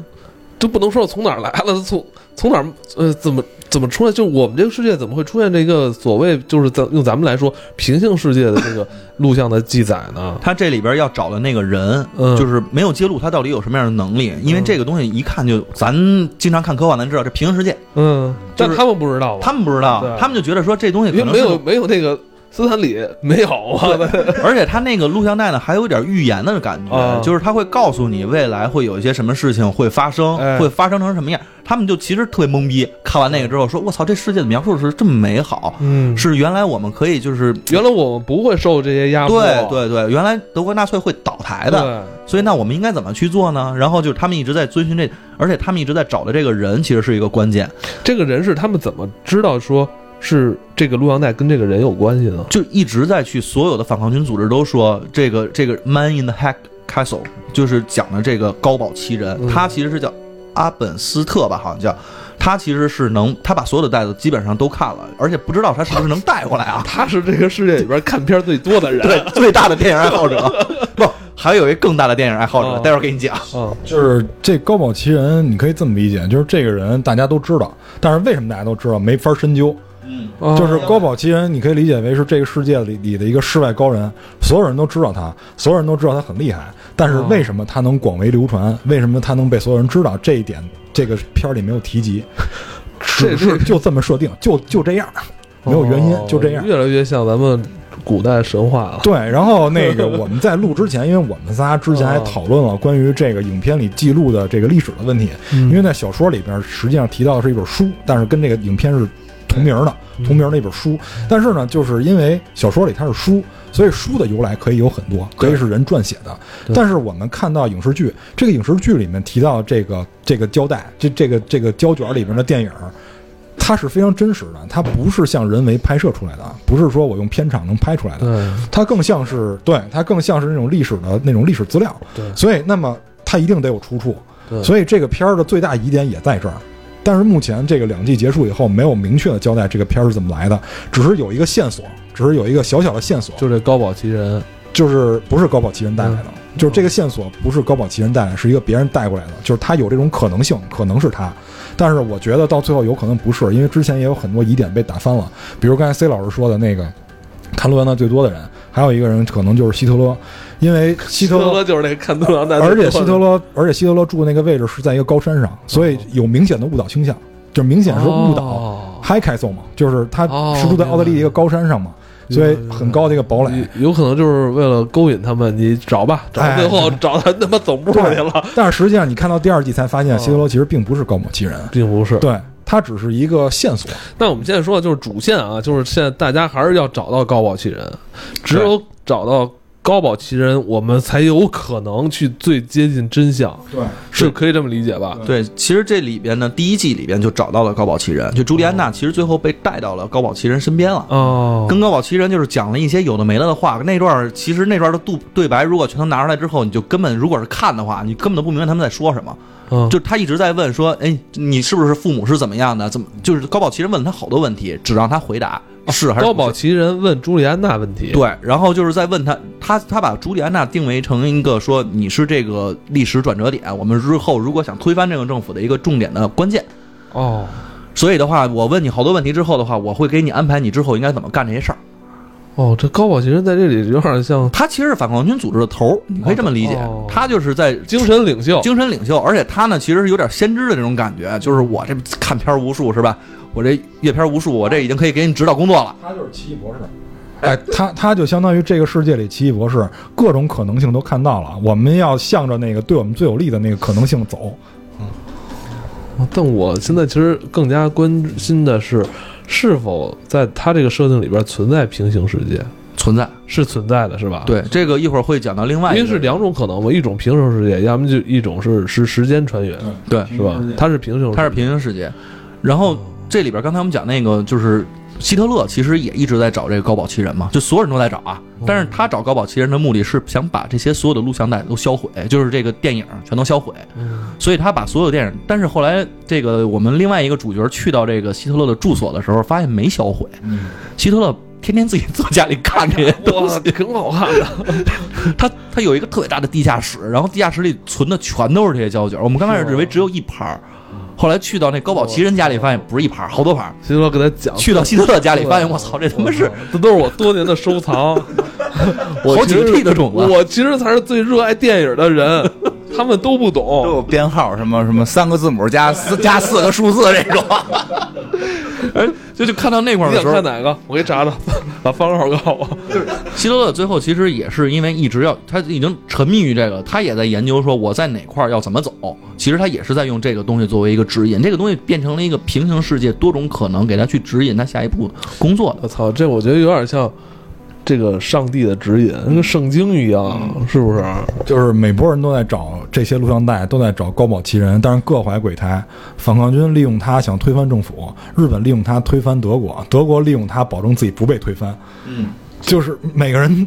Speaker 1: 就不能说是从哪儿来了，从从哪儿呃怎么怎怎么出来？就我们这个世界怎么会出现这个所谓就是咱用咱们来说平行世界的这个 录像的记载呢？
Speaker 4: 他这里边要找的那个人，
Speaker 1: 嗯
Speaker 4: 就是没有揭露他到底有什么样的能力，因为这个东西一看就，咱经常看科幻，咱知道这平行世界，
Speaker 1: 嗯，但
Speaker 4: 就是
Speaker 1: 他们不知道，
Speaker 4: 他们不知道，他们就觉得说这东西可能是
Speaker 1: 因为没有没有那个斯坦李没有啊，
Speaker 4: 而且他那个录像带呢，还有点预言的感觉，
Speaker 1: 啊。
Speaker 4: 就是他会告诉你未来会有一些什么事情会发生，
Speaker 1: 哎。
Speaker 4: 会发生成什么样。他们就其实特别懵逼，看完那个之后说：“我操，这世界的描述是这么美好，
Speaker 1: 嗯，
Speaker 4: 是原来我们可以就是
Speaker 1: 原来我们不会受这些压迫，
Speaker 4: 对对对，原来德国纳粹会倒台的，所以那我们应该怎么去做呢？然后就是他们一直在遵循这，而且他们一直在找的这个人其实是一个关键，
Speaker 1: 这个人是他们怎么知道说是这个录像带跟这个人有关系呢？
Speaker 4: 就一直在去所有的反抗军组织都说这个这个 Man in the Hack Castle 就是讲的这个高保奇人，
Speaker 1: 嗯
Speaker 4: 他其实是叫阿本斯特吧，好像叫。他其实是能，他把所有的袋子基本上都看了，而且不知道他是不是能带回来啊。
Speaker 1: 他是这个世界里边看片最多的人，
Speaker 4: 对，最大的电影爱好者，不，还有一个更大的电影爱好者，
Speaker 1: 哦
Speaker 4: 待会儿给你讲。
Speaker 1: 嗯，
Speaker 3: 就是这高保奇人，你可以这么理解，就是这个人大家都知道，但是为什么大家都知道没法深究？
Speaker 1: 哦
Speaker 3: 就是高保奇人，你可以理解为是这个世界里里的一个世外高人，所有人都知道他，所有人都知道他很厉害，但是为什么他能广为流传？为什么他能被所有人知道？这一点这个片儿里没有提及，
Speaker 1: 这
Speaker 3: 只是就这么设定，就就这样，没有原因，
Speaker 1: 哦
Speaker 3: 就这样。
Speaker 1: 越来越像咱们古代神话了。
Speaker 3: 对，然后那个我们在录之前，因为我们仨之前还讨论了关于这个影片里记录的这个历史的问题，因为在小说里边实际上提到的是一本书，但是跟这个影片是同名的，同名的一本书。但是呢，就是因为小说里它是书，所以书的由来可以有很多，可以是人撰写的。但是我们看到影视剧，这个影视剧里面提到这个这个胶带，这这个这个胶卷里面的电影。它是非常真实的，它不是像人为拍摄出来的，不是说我用片场能拍出来的，它更像是对，它更像是那种历史的那种历史资料。
Speaker 1: 对
Speaker 3: 所以那么它一定得有出处。
Speaker 1: 对
Speaker 3: 所以这个片儿的最大疑点也在这儿。但是目前这个两季结束以后，没有明确的交代这个片儿是怎么来的，只是有一个线索，只是有一个小小的线索，
Speaker 1: 就这高保奇人，
Speaker 3: 就是不是高保奇人带来的，就是这个线索不是高保奇人带来，是一个别人带过来的，就是他有这种可能性，可能是他。但是我觉得到最后有可能不是，因为之前也有很多疑点被打翻了，比如刚才 C 老师说的那个看录像带最多的人，还有一个人可能就是希特勒，因为希特勒
Speaker 1: 勒就是那看录像带，
Speaker 3: 而且希特勒，而且希特勒住的那个位置是在一个高山上，所以有明显的误导倾向，就明显是误导。
Speaker 1: 哦
Speaker 3: High Castle 嘛，就是他
Speaker 1: 哦
Speaker 3: 是住在奥地利一个高山上嘛，所以很高的一个堡垒。
Speaker 1: 有有可能就是为了勾引他们，你找吧，找到最后找他他妈总部去了，
Speaker 3: 但是实际上你看到第二季才发现，
Speaker 1: 哦
Speaker 3: 希特勒其实并不是高某奇人，
Speaker 1: 并不是。
Speaker 3: 对他只是一个线索。
Speaker 1: 那我们现在说的就是主线啊，就是现在大家还是要找到高保奇人，只有找到高保奇人，我们才有可能去最接近真相，
Speaker 3: 对，
Speaker 1: 是可以这么理解吧？
Speaker 4: 对，其实这里边呢，第一季里边就找到了高保奇人，就朱莉安娜其实最后被带到了高保奇人身边了。
Speaker 1: 哦，
Speaker 4: 跟高保奇人就是讲了一些有的没的的话，那段其实那段的对对白，如果全都拿出来之后，你就根本如果是看的话，你根本都不明白他们在说什么。
Speaker 1: 嗯
Speaker 4: 就是他一直在问说，哎，你是不是父母是怎么样的？怎么就是高保奇人问了他好多问题，只让他回答是还是
Speaker 1: 高保奇人问朱莉安娜问题，，
Speaker 4: 对，然后就是在问他，他他把朱莉安娜定为成一个说你是这个历史转折点，我们日后如果想推翻这个政府的一个重点的关键。
Speaker 1: 哦，
Speaker 4: 所以的话，我问你好多问题之后的话，我会给你安排你之后应该怎么干这些事儿。
Speaker 1: 哦，这高保奇人在这里有点像
Speaker 4: 他其实是反抗军组织的头儿，你可以这么理解，
Speaker 1: 哦
Speaker 4: 他就是在
Speaker 1: 精神领袖，
Speaker 4: 精神领袖，而且他呢其实是有点先知的这种感觉，就是我这看片儿无数是吧？我这阅片无数，我这已经可以给你指导工作了。
Speaker 3: 他就是奇异博士。哎，他他就相当于这个世界里奇异博士，各种可能性都看到了。我们要向着那个对我们最有利的那个可能性走。
Speaker 1: 嗯但我现在其实更加关心的是，是否在他这个设定里边存在平行世界？
Speaker 4: 存在
Speaker 1: 是存在的，是吧？，
Speaker 4: 对这个一会儿会讲到另外一个，
Speaker 1: 因为是两种可能嘛，一种平行世界，要么就一种是是时间穿越，
Speaker 4: 对，
Speaker 1: 是吧？它是平行世界，
Speaker 4: 它是平行世界。然后这里边刚才我们讲那个就是希特勒，其实也一直在找这个高保奇人嘛，就所有人都在找啊。但是他找高保奇人的目的是想把这些所有的录像带都销毁，就是这个电影全都销毁。
Speaker 1: 嗯
Speaker 4: 所以他把所有电影，但是后来这个我们另外一个主角去到这个希特勒的住所的时候，发现没销毁。希特勒天天自己坐家里看这些东
Speaker 1: 哇，
Speaker 4: 西，
Speaker 1: 挺好看的。
Speaker 4: 他他有一个特别大的地下室，然后地下室里存的全都是这些胶卷。我们刚开始以为只有一盘儿，后来去到那高保奇人家里，发现不是一盘，好多盘。
Speaker 1: 希特勒给他讲，
Speaker 4: 去到希特勒家里，发现我操，这他妈是
Speaker 1: 这都是我多年的收藏，我
Speaker 4: 好几个 T 的种子
Speaker 1: 我其实才是最热爱电影的人，他们都不懂都。
Speaker 2: 有编号，什么什么三个字母加四加四个数字这种。
Speaker 4: 哎，就就看到那块儿的时候，
Speaker 1: 想看哪个？我给你查查，把方号告诉我。
Speaker 4: 希特勒最后其实也是因为一直要，他已经沉迷于这个，他也在研究说我在哪块儿要怎么走。其实他也是在用这个东西作为一个指引，这个东西变成了一个平行世界多种可能，给他去指引他下一步工作的。
Speaker 1: 我操，这我觉得有点像这个上帝的指引，跟圣经一样，是不是？
Speaker 3: 就是每拨人都在找这些录像带，都在找高保奇人，但是各怀鬼胎。反抗军利用他想推翻政府，日本利用他推翻德国，德国利用他保证自己不被推翻。
Speaker 4: 嗯，
Speaker 3: 就是每个人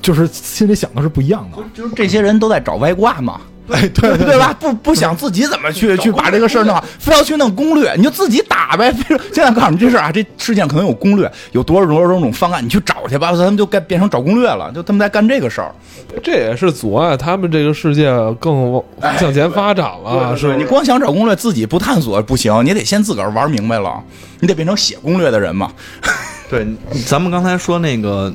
Speaker 3: 就是心里想的是不一样的。
Speaker 2: 就是这些人都在找外挂嘛。
Speaker 3: 哎，对
Speaker 2: 对对吧？不不想自己怎么去去把这个事儿弄好，非要去弄攻略，你就自己打呗。非说现在告诉你这事儿啊，这事件可能有攻略，有多少多少种方案，你去找去吧。他们就该变成找攻略了，就他们在干这个事儿。
Speaker 1: 这也是阻碍他们这个世界更往向前发展了，是不是？
Speaker 2: 你光想找攻略，自己不探索不行，你得先自个儿玩明白了，你得变成写攻略的人嘛。
Speaker 4: 对，咱们刚才说那个，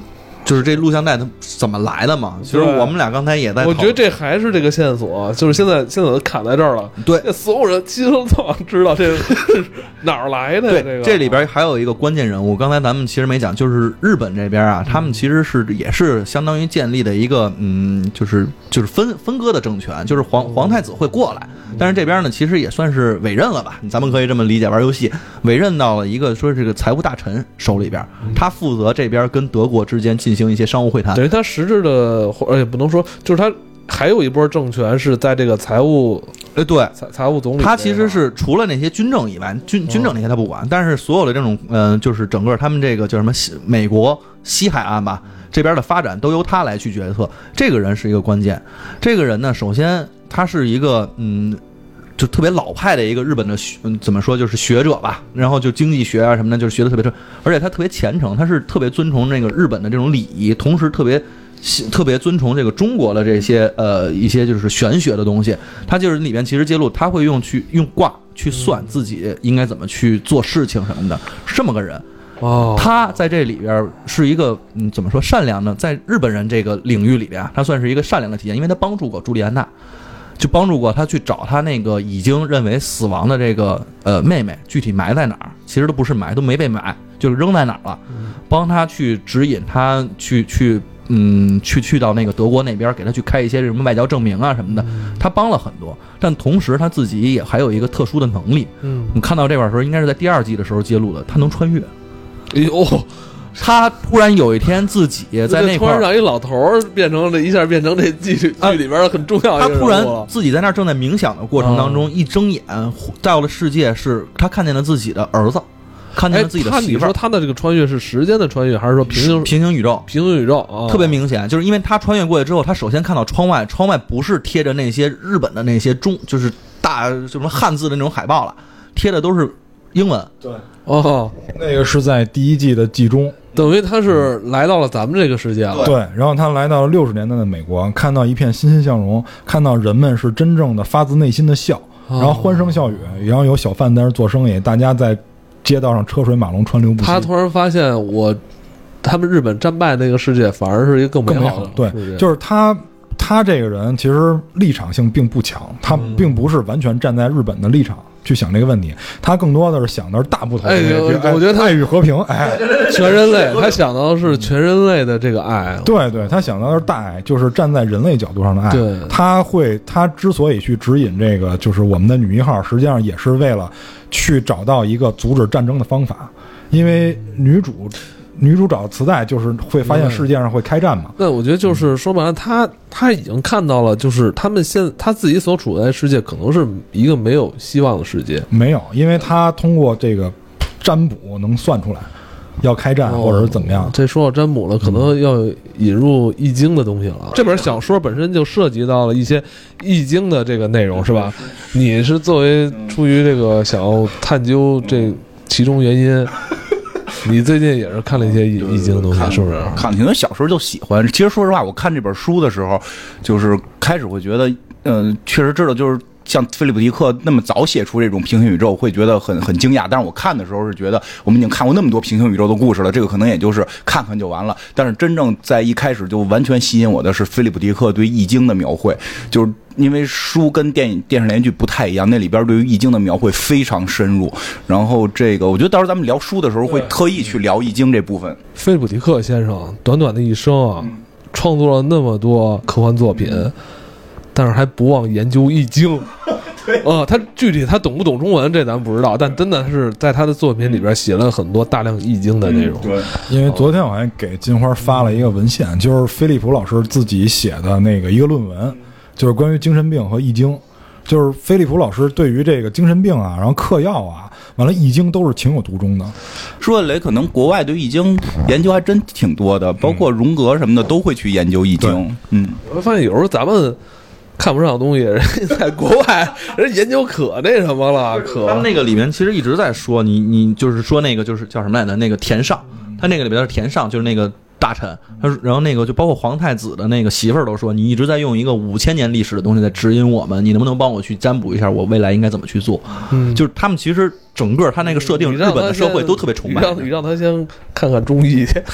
Speaker 4: 就是这录像带它怎么来的嘛？其实我们俩刚才也在，
Speaker 1: 我觉得这还是这个线索，就是现在现在都卡在这儿了。
Speaker 4: 对。
Speaker 1: 这所有人其实都想知道这个是哪儿来的呀。
Speaker 4: 对，
Speaker 1: 这个。
Speaker 4: 这里边还有一个关键人物，刚才咱们其实没讲，就是日本这边啊，他们其实是也是相当于建立的一个嗯，就是就是分分割的政权，就是皇皇太子会过来，但是这边呢，其实也算是委任了吧，咱们可以这么理解，玩游戏。委任到了一个说这个财务大臣手里边，他负责这边跟德国之间进行一些商务会谈。
Speaker 1: 等于他实质的，或者也不能说，就是他还有一波政权是在这个财务
Speaker 4: 哎，对，
Speaker 1: 财财务总理。
Speaker 4: 他其实是除了那些军政以外，军军政那些他不管，但是所有的这种，嗯、就是整个他们这个叫什么西美国西海岸吧这边的发展都由他来去决策。这个人是一个关键。这个人呢，首先他是一个嗯。就特别老派的一个日本的学，嗯，怎么说就是学者吧，然后就经济学啊什么的，就是学的特别深，而且他特别虔诚，他是特别尊崇那个日本的这种礼仪，同时特别喜特别尊崇这个中国的这些呃一些就是玄学的东西。他就是里面其实揭露，他会用去用卦去算自己应该怎么去做事情什么的，是这么个人。
Speaker 1: 哦，
Speaker 4: 他在这里边是一个嗯怎么说善良呢，在日本人这个领域里边啊，他算是一个善良的体现，因为他帮助过朱莉安娜。就帮助过他去找他那个已经认为死亡的这个呃妹妹，具体埋在哪儿，其实都不是埋，都没被埋，就是扔在哪儿了，帮他去指引他去去嗯去去到那个德国那边，给他去开一些什么外交证明啊什么的，他帮了很多，但同时他自己也还有一个特殊的能力。
Speaker 1: 嗯，
Speaker 4: 你看到这块儿的时候，应该是在第二季的时候揭露的，他能穿越。
Speaker 1: 哎呦，
Speaker 4: 他突然有一天自己在那块儿，
Speaker 1: 突然让一老头儿变成了一下变成这剧剧
Speaker 4: 啊
Speaker 1: 里边的很重要
Speaker 4: 他突然
Speaker 1: 一个人物了。
Speaker 4: 自己在那儿正在冥想的过程当中，一睁眼到了世界，是他看见了自己的儿子，看见
Speaker 1: 哎
Speaker 4: 了自己，的
Speaker 1: 他你说
Speaker 4: 媳妇儿，
Speaker 1: 他的这个穿越是时间的穿越，还是说平行
Speaker 4: 平行宇宙。
Speaker 1: 平行宇宙啊？
Speaker 4: 特别明显，就是因为他穿越过去之后，他首先看到窗外，窗外不是贴着那些日本的那些中，就是大就什么汉字的那种海报了，贴的都是英文。
Speaker 1: 对哦，
Speaker 3: 那个是在第一季的季中，
Speaker 1: 等于他是来到了咱们这个世界了。
Speaker 3: 对，然后他来到了六十年代的美国，看到一片欣欣向荣，看到人们是真正的发自内心的笑，
Speaker 1: 哦
Speaker 3: 然后欢声笑语，然后有小贩在那儿做生意，大家在街道上车水马龙，川流不息。
Speaker 1: 他突然发现我，他们日本战败那个世界反而是一个更
Speaker 3: 更美
Speaker 1: 好的，
Speaker 3: 对，就是他。他这个人其实立场性并不强，他
Speaker 1: 嗯
Speaker 3: 并不是完全站在日本的立场去想这个问题，他更多的是想的是大不同的
Speaker 1: 哎，我我觉得他
Speaker 3: 爱与和平，哎，
Speaker 1: 全人类，他想到的是全人类的这个爱。
Speaker 3: 对对，他想到的是大爱，就是站在人类角度上的爱。
Speaker 1: 对
Speaker 3: 他会，他之所以去指引这个，就是我们的女一号，实际上也是为了去找到一个阻止战争的方法，因为女主。女主找磁带，就是会发现世界上会开战嘛。
Speaker 1: 那我觉得就是说白了，他他已经看到了，就是他们现他自己所处的世界可能是一个没有希望的世界。
Speaker 3: 没有，因为他通过这个占卜能算出来要开战或者是怎么样。
Speaker 1: 这说到占卜了，可能要引入易经的东西了。这本小说本身就涉及到了一些易经的这个内容，是吧？你是作为出于这个想要探究这其中原因，你最近也是看了一些易易经的东西，是不是？
Speaker 2: 看因为小时候就喜欢。其实说实话，我看这本书的时候，就是开始会觉得，嗯、确实知道，就是像菲利普迪克那么早写出这种平行宇宙，会觉得很很惊讶。但是我看的时候是觉得，我们已经看过那么多平行宇宙的故事了，这个可能也就是看看就完了。但是真正在一开始就完全吸引我的是菲利普迪克对易经的描绘，就是因为书跟电影电视连续剧不太一样，那里边对于易经的描绘非常深入。然后这个，我觉得到时候咱们聊书的时候会特意去聊易经这部分。
Speaker 1: 菲利普迪克先生短短的一生啊，创作了那么多科幻作品，但是还不忘研究易经。呃，他具体他懂不懂中文，这咱不知道，但真的是在他的作品里边写了很多大量易经的内容。
Speaker 2: 对，
Speaker 3: 因为昨天我还给金花发了一个文献，就是菲利普老师自己写的那个一个论文，就是关于精神病和易经。就是菲利普老师对于这个精神病啊，然后嗑药啊，完了易经都是情有独钟的。
Speaker 2: 说起来，可能国外对易经研究还真挺多的，包括荣格什么的都会去研究易经。嗯，
Speaker 1: 我发现有时候咱们看不上的东西，人家在国外人研究可那什么了，可
Speaker 4: 他们那个里面其实一直在说你你就是说那个就是叫什么来着？那个田尚，他那个里边是田尚，就是那个大臣。他说，然后那个就包括皇太子的那个媳妇儿都说，你一直在用一个五千年历史的东西在指引我们，你能不能帮我去占卜一下，我未来应该怎么去做？
Speaker 1: 嗯
Speaker 4: 就是他们其实整个他那个设定，日本的社会都特别崇拜
Speaker 1: 你。让你让他先看看中医去，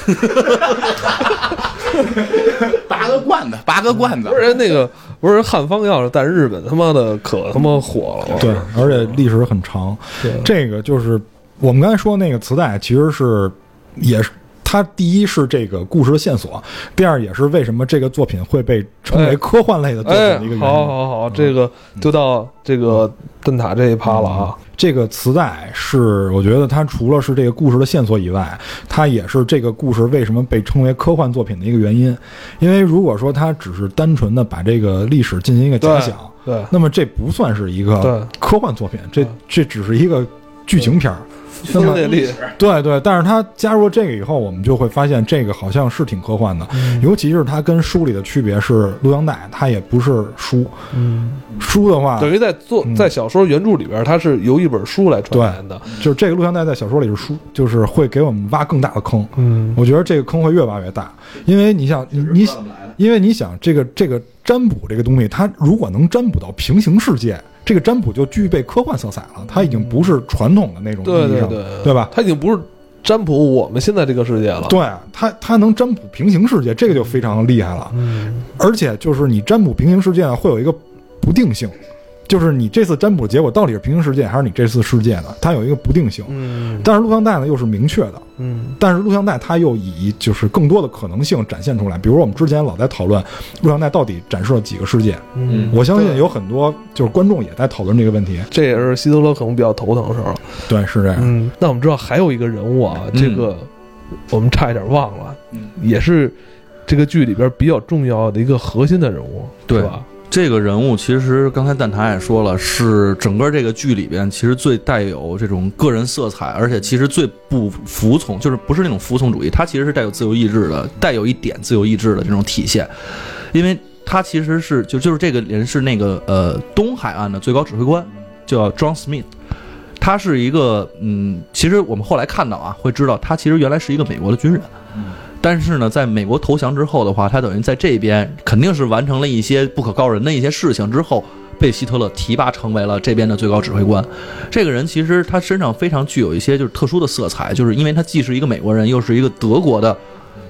Speaker 2: 拔个罐子，拔个罐子
Speaker 1: 不是。那个不是汉方药在日本他妈的可他妈火了，
Speaker 3: 对，而且历史很长。
Speaker 1: 对
Speaker 3: 这个就是我们刚才说那个磁带，其实是也是它第一是这个故事的线索，第二也是为什么这个作品会被称为
Speaker 1: 哎
Speaker 3: 科幻类的作品
Speaker 1: 哎
Speaker 3: 的一个，原因。
Speaker 1: 好好好，这个就到这个灯塔这一趴了啊。
Speaker 3: 这个磁带是，我觉得它除了是这个故事的线索以外，它也是这个故事为什么被称为科幻作品的一个原因。因为如果说它只是单纯的把这个历史进行一个假想，
Speaker 1: 对，
Speaker 3: 那么这不算是一个科幻作品，这这只是一个剧情片儿。那么
Speaker 1: 分裂力，
Speaker 3: 对对，但是他加入了这个以后，我们就会发现这个好像是挺科幻的，尤其是它跟书里的区别是录像带，它也不是书。
Speaker 1: 嗯，
Speaker 3: 书的话，
Speaker 1: 等于在作
Speaker 3: 嗯。
Speaker 1: 在小说原著里边，它是由一本书来传言的。
Speaker 3: 就是这个录像带在小说里是书，就是会给我们挖更大的坑。
Speaker 1: 嗯，
Speaker 3: 我觉得这个坑会越挖越大，因为你想，你你，因为你想这个这个占卜这个东西，它如果能占卜到平行世界，这个占卜就具备科幻色彩了，它已经不是传统的那种意义上，
Speaker 1: 对对对，
Speaker 3: 对吧？
Speaker 1: 它已经不是占卜我们现在这个世界了。，
Speaker 3: 对它，它能占卜平行世界，这个就非常的厉害了。
Speaker 1: 嗯，
Speaker 3: 而且就是你占卜平行世界呢，会有一个不定性，就是你这次占卜结果到底是平行世界还是你这次世界的，它有一个不定性。
Speaker 1: 嗯
Speaker 3: 但是录像带呢又是明确的，
Speaker 1: 嗯
Speaker 3: 但是录像带它又以就是更多的可能性展现出来。比如我们之前老在讨论录像带到底展示了几个世界，
Speaker 1: 嗯，
Speaker 3: 我相信有很多就是观众也在讨论这个问题。
Speaker 1: 这也是希特勒可能比较头疼的时候。
Speaker 3: 对，是这样。
Speaker 1: 嗯，那我们知道还有一个人物啊，这个我们差一点忘了，也是这个剧里边比较重要的一个核心的人物，
Speaker 4: 对
Speaker 1: 是吧？
Speaker 4: 这个人物其实刚才蛋挞也说了，是整个这个剧里边其实最带有这种个人色彩，而且其实最不服从，就是不是那种服从主义，他其实是带有自由意志的，带有一点自由意志的这种体现，因为他其实是就就是这个人是那个呃东海岸的最高指挥官，叫 John Smith。他是一个，嗯，其实我们后来看到啊，会知道他其实原来是一个美国的军人，但是呢，在美国投降之后的话，他等于在这边肯定是完成了一些不可告人的一些事情之后，被希特勒提拔成为了这边的最高指挥官。这个人其实他身上非常具有一些就是特殊的色彩，就是因为他既是一个美国人，又是一个德国的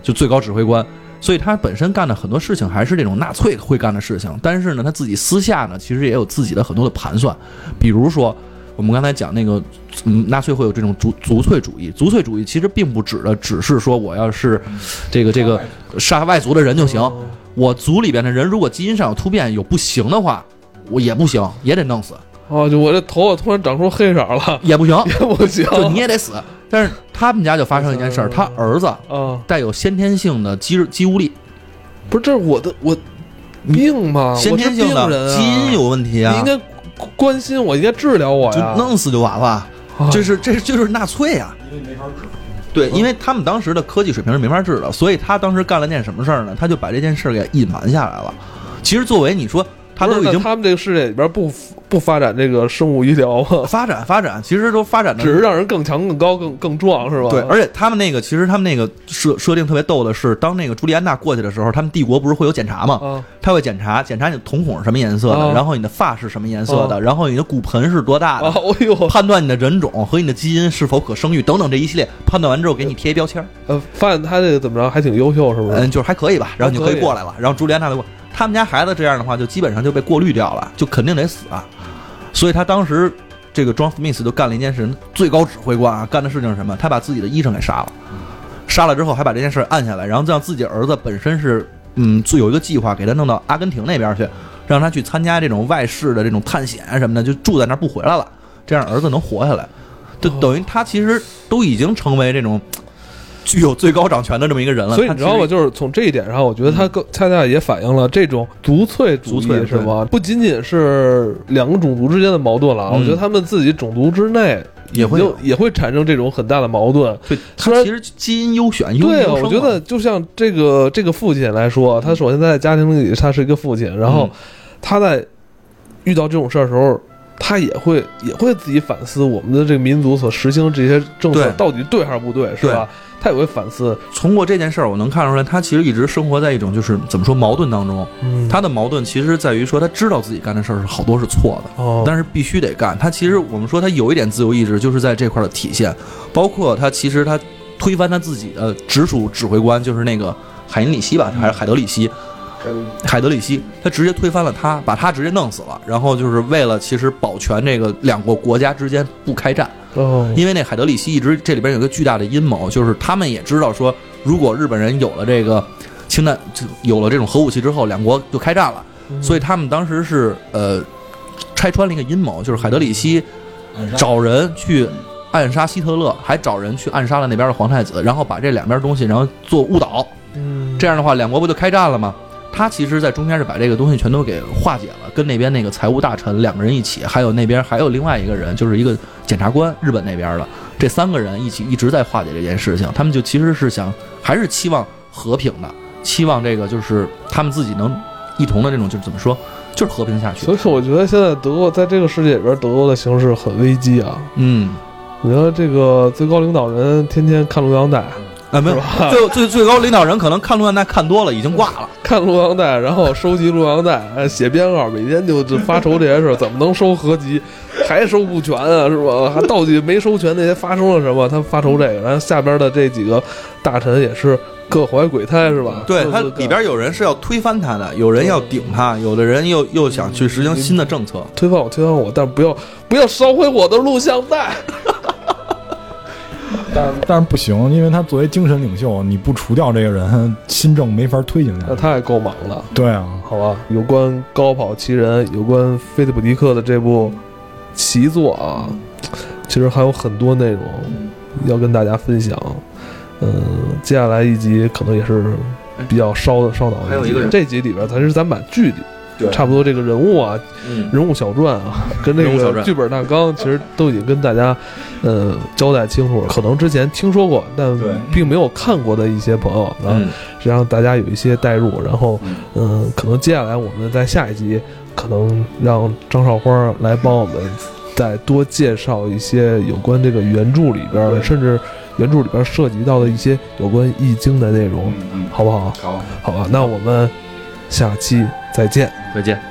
Speaker 4: 就最高指挥官，所以他本身干的很多事情还是这种纳粹会干的事情。但是呢，他自己私下呢，其实也有自己的很多的盘算，比如说。我们刚才讲那个，嗯，纳粹会有这种族族粹主义。族粹主义其实并不指的只是说我要是这个这个杀外族的人就行，我族里边的人如果基因上有突变有不行的话，我也不行，也得弄死，
Speaker 1: 哦，就我这头发突然长出黑色了，
Speaker 4: 也不行，
Speaker 1: 也不行，
Speaker 4: 就你也得死。但是他们家就发生一件事儿，他儿子
Speaker 1: 啊，
Speaker 4: 带有先天性的肌肌无力，
Speaker 1: 不是，这是我的我病吗？
Speaker 4: 先天性的基因有问题啊。
Speaker 1: 你应，该关心我，应该治疗我
Speaker 4: 就
Speaker 1: 呀。
Speaker 4: 弄死就完了。
Speaker 1: 啊
Speaker 4: 这是这是就是纳粹啊。对，因为他们当时的科技水平是没法治的，所以他当时干了件什么事儿呢？他就把这件事儿给隐瞒下来了。其实作为你说他都已经
Speaker 1: 他们这个世界里边不不发展这个生物医疗吗？
Speaker 4: 发展发展，其实都发展的
Speaker 1: 只是让人更强、更高、更更壮，是吧？
Speaker 4: 对，而且他们那个其实他们那个设设定特别逗的是，当那个朱莉安娜过去的时候，他们帝国不是会有检查吗？
Speaker 1: 啊，
Speaker 4: 他会检查检查你的瞳孔是什么颜色的，
Speaker 1: 啊
Speaker 4: 然后你的发是什么颜色的，然后你的骨盆是多大的，
Speaker 1: 啊，哎呦，
Speaker 4: 判断你的人种和你的基因是否可生育等等这一系列，判断完之后给你贴一标签儿，
Speaker 1: 呃，发现他这个怎么着还挺优秀，是不是？
Speaker 4: 嗯，就是还可以吧，然后你就可
Speaker 1: 以
Speaker 4: 以过来了，然后朱莉安娜就过，他们家孩子这样的话，就基本上就被过滤掉了，就肯定得死啊，所以他当时。这个 John Smith 就干了一件事，最高指挥官啊，干的事情是什么？他把自己的医生给杀了，杀了之后还把这件事按下来，然后让自己儿子本身是嗯，最有一个计划，给他弄到阿根廷那边去，让他去参加这种外事的这种探险啊什么的，就住在那儿不回来了，这样儿子能活下来。就等于他其实都已经成为这种具有最高掌权的这么一个人了。
Speaker 1: 所以你知道吗？就是从这一点上，我觉得他更恰恰也反映了这种独粹主义是吗？不仅仅是两个种族之间的矛盾了我觉得他们自己种族之内
Speaker 4: 也会
Speaker 1: 也会产生这种很大的矛盾。
Speaker 4: 对他其实基因优选，优
Speaker 1: 对啊，我觉得就像这个这个父亲来说，他首先在家庭里他是一个父亲，然后
Speaker 4: 嗯
Speaker 1: 他在遇到这种事儿的时候，他也会也会自己反思我们的这个民族所实行这些政策到底对还是不对，是吧？他也会反思，
Speaker 4: 通过这件事儿，我能看出来，他其实一直生活在一种就是怎么说矛盾当中。
Speaker 1: 嗯，
Speaker 4: 他的矛盾其实在于说，他知道自己干的事儿是好多是错的，
Speaker 1: 哦，
Speaker 4: 但是必须得干。他其实我们说他有一点自由意志，就是在这块儿的体现，包括他其实他推翻他自己的直属指挥官，就是那个海因里希吧，还是海德里希。海德里希，他直接推翻了他，把他直接弄死了，然后就是为了其实保全这个两个国家之间不开战，
Speaker 1: 哦，
Speaker 4: 因为那海德里希一直这里边有一个巨大的阴谋，就是他们也知道说，如果日本人有了这个氢弹，就有了这种核武器之后，两国就开战了，所以他们当时是呃拆穿了一个阴谋，就是海德里希找人去暗杀希特勒，还找人去暗杀了那边的皇太子，然后把这两边东西然后做误导，
Speaker 1: 嗯，
Speaker 4: 这样的话两国不就开战了吗？他其实，在中间是把这个东西全都给化解了，跟那边那个财务大臣两个人一起，还有那边还有另外一个人，就是一个检察官，日本那边的，这三个人一起一直在化解这件事情。他们就其实是想，还是期望和平的，期望这个就是他们自己能一同的这种，就是怎么说，就是和平下去
Speaker 1: 所。以说，我觉得现在德国在这个世界里边，德国的形势很危机啊。
Speaker 4: 嗯，
Speaker 1: 我觉得这个最高领导人天天看录像带，
Speaker 4: 啊，没有，最最最高领导人可能看录像带看多了，已经挂了。
Speaker 1: 看录像带，然后收集录像带，哎写编号，每天就就发愁这些事儿，怎么能收合集，还收不全啊，是吧？还到底没收全那些发生了什么？他发愁这个，然后下边的这几个大臣也是各怀鬼胎，是吧？
Speaker 4: 对他里边有人是要推翻他的，有人要顶他，有的人又又想去实行新的政策。
Speaker 1: 推翻我，推翻我，但不要不要烧毁我的录像带。
Speaker 3: 但但是不行，因为他作为精神领袖，你不除掉这个人，新政没法推行下去。
Speaker 1: 那太够忙的。
Speaker 3: 对啊，
Speaker 1: 好吧，有关高跑奇人，有关菲利普迪克的这部奇作啊，其实还有很多内容要跟大家分享。嗯，接下来一集可能也是比较烧的烧脑的。
Speaker 4: 还有一个人
Speaker 1: 这集里边，咱是咱把剧里
Speaker 4: 对
Speaker 1: 差不多这个人物啊，
Speaker 4: 嗯，
Speaker 1: 人物小传啊，跟这
Speaker 4: 人物小传
Speaker 1: 个剧本大纲，其实都已经跟大家呃交代清楚了。可能之前听说过，但并没有看过的一些朋友啊，
Speaker 4: 嗯
Speaker 1: 实际上大家有一些代入。然后，嗯、可能接下来我们在下一集，可能让张少花来帮我们再多介绍一些有关这个原著里边儿，甚至原著里边涉及到的一些有关易经的内容，
Speaker 3: 嗯，
Speaker 1: 好不好？
Speaker 3: 好。
Speaker 1: 好吧，那我们下期再见。
Speaker 4: 再见。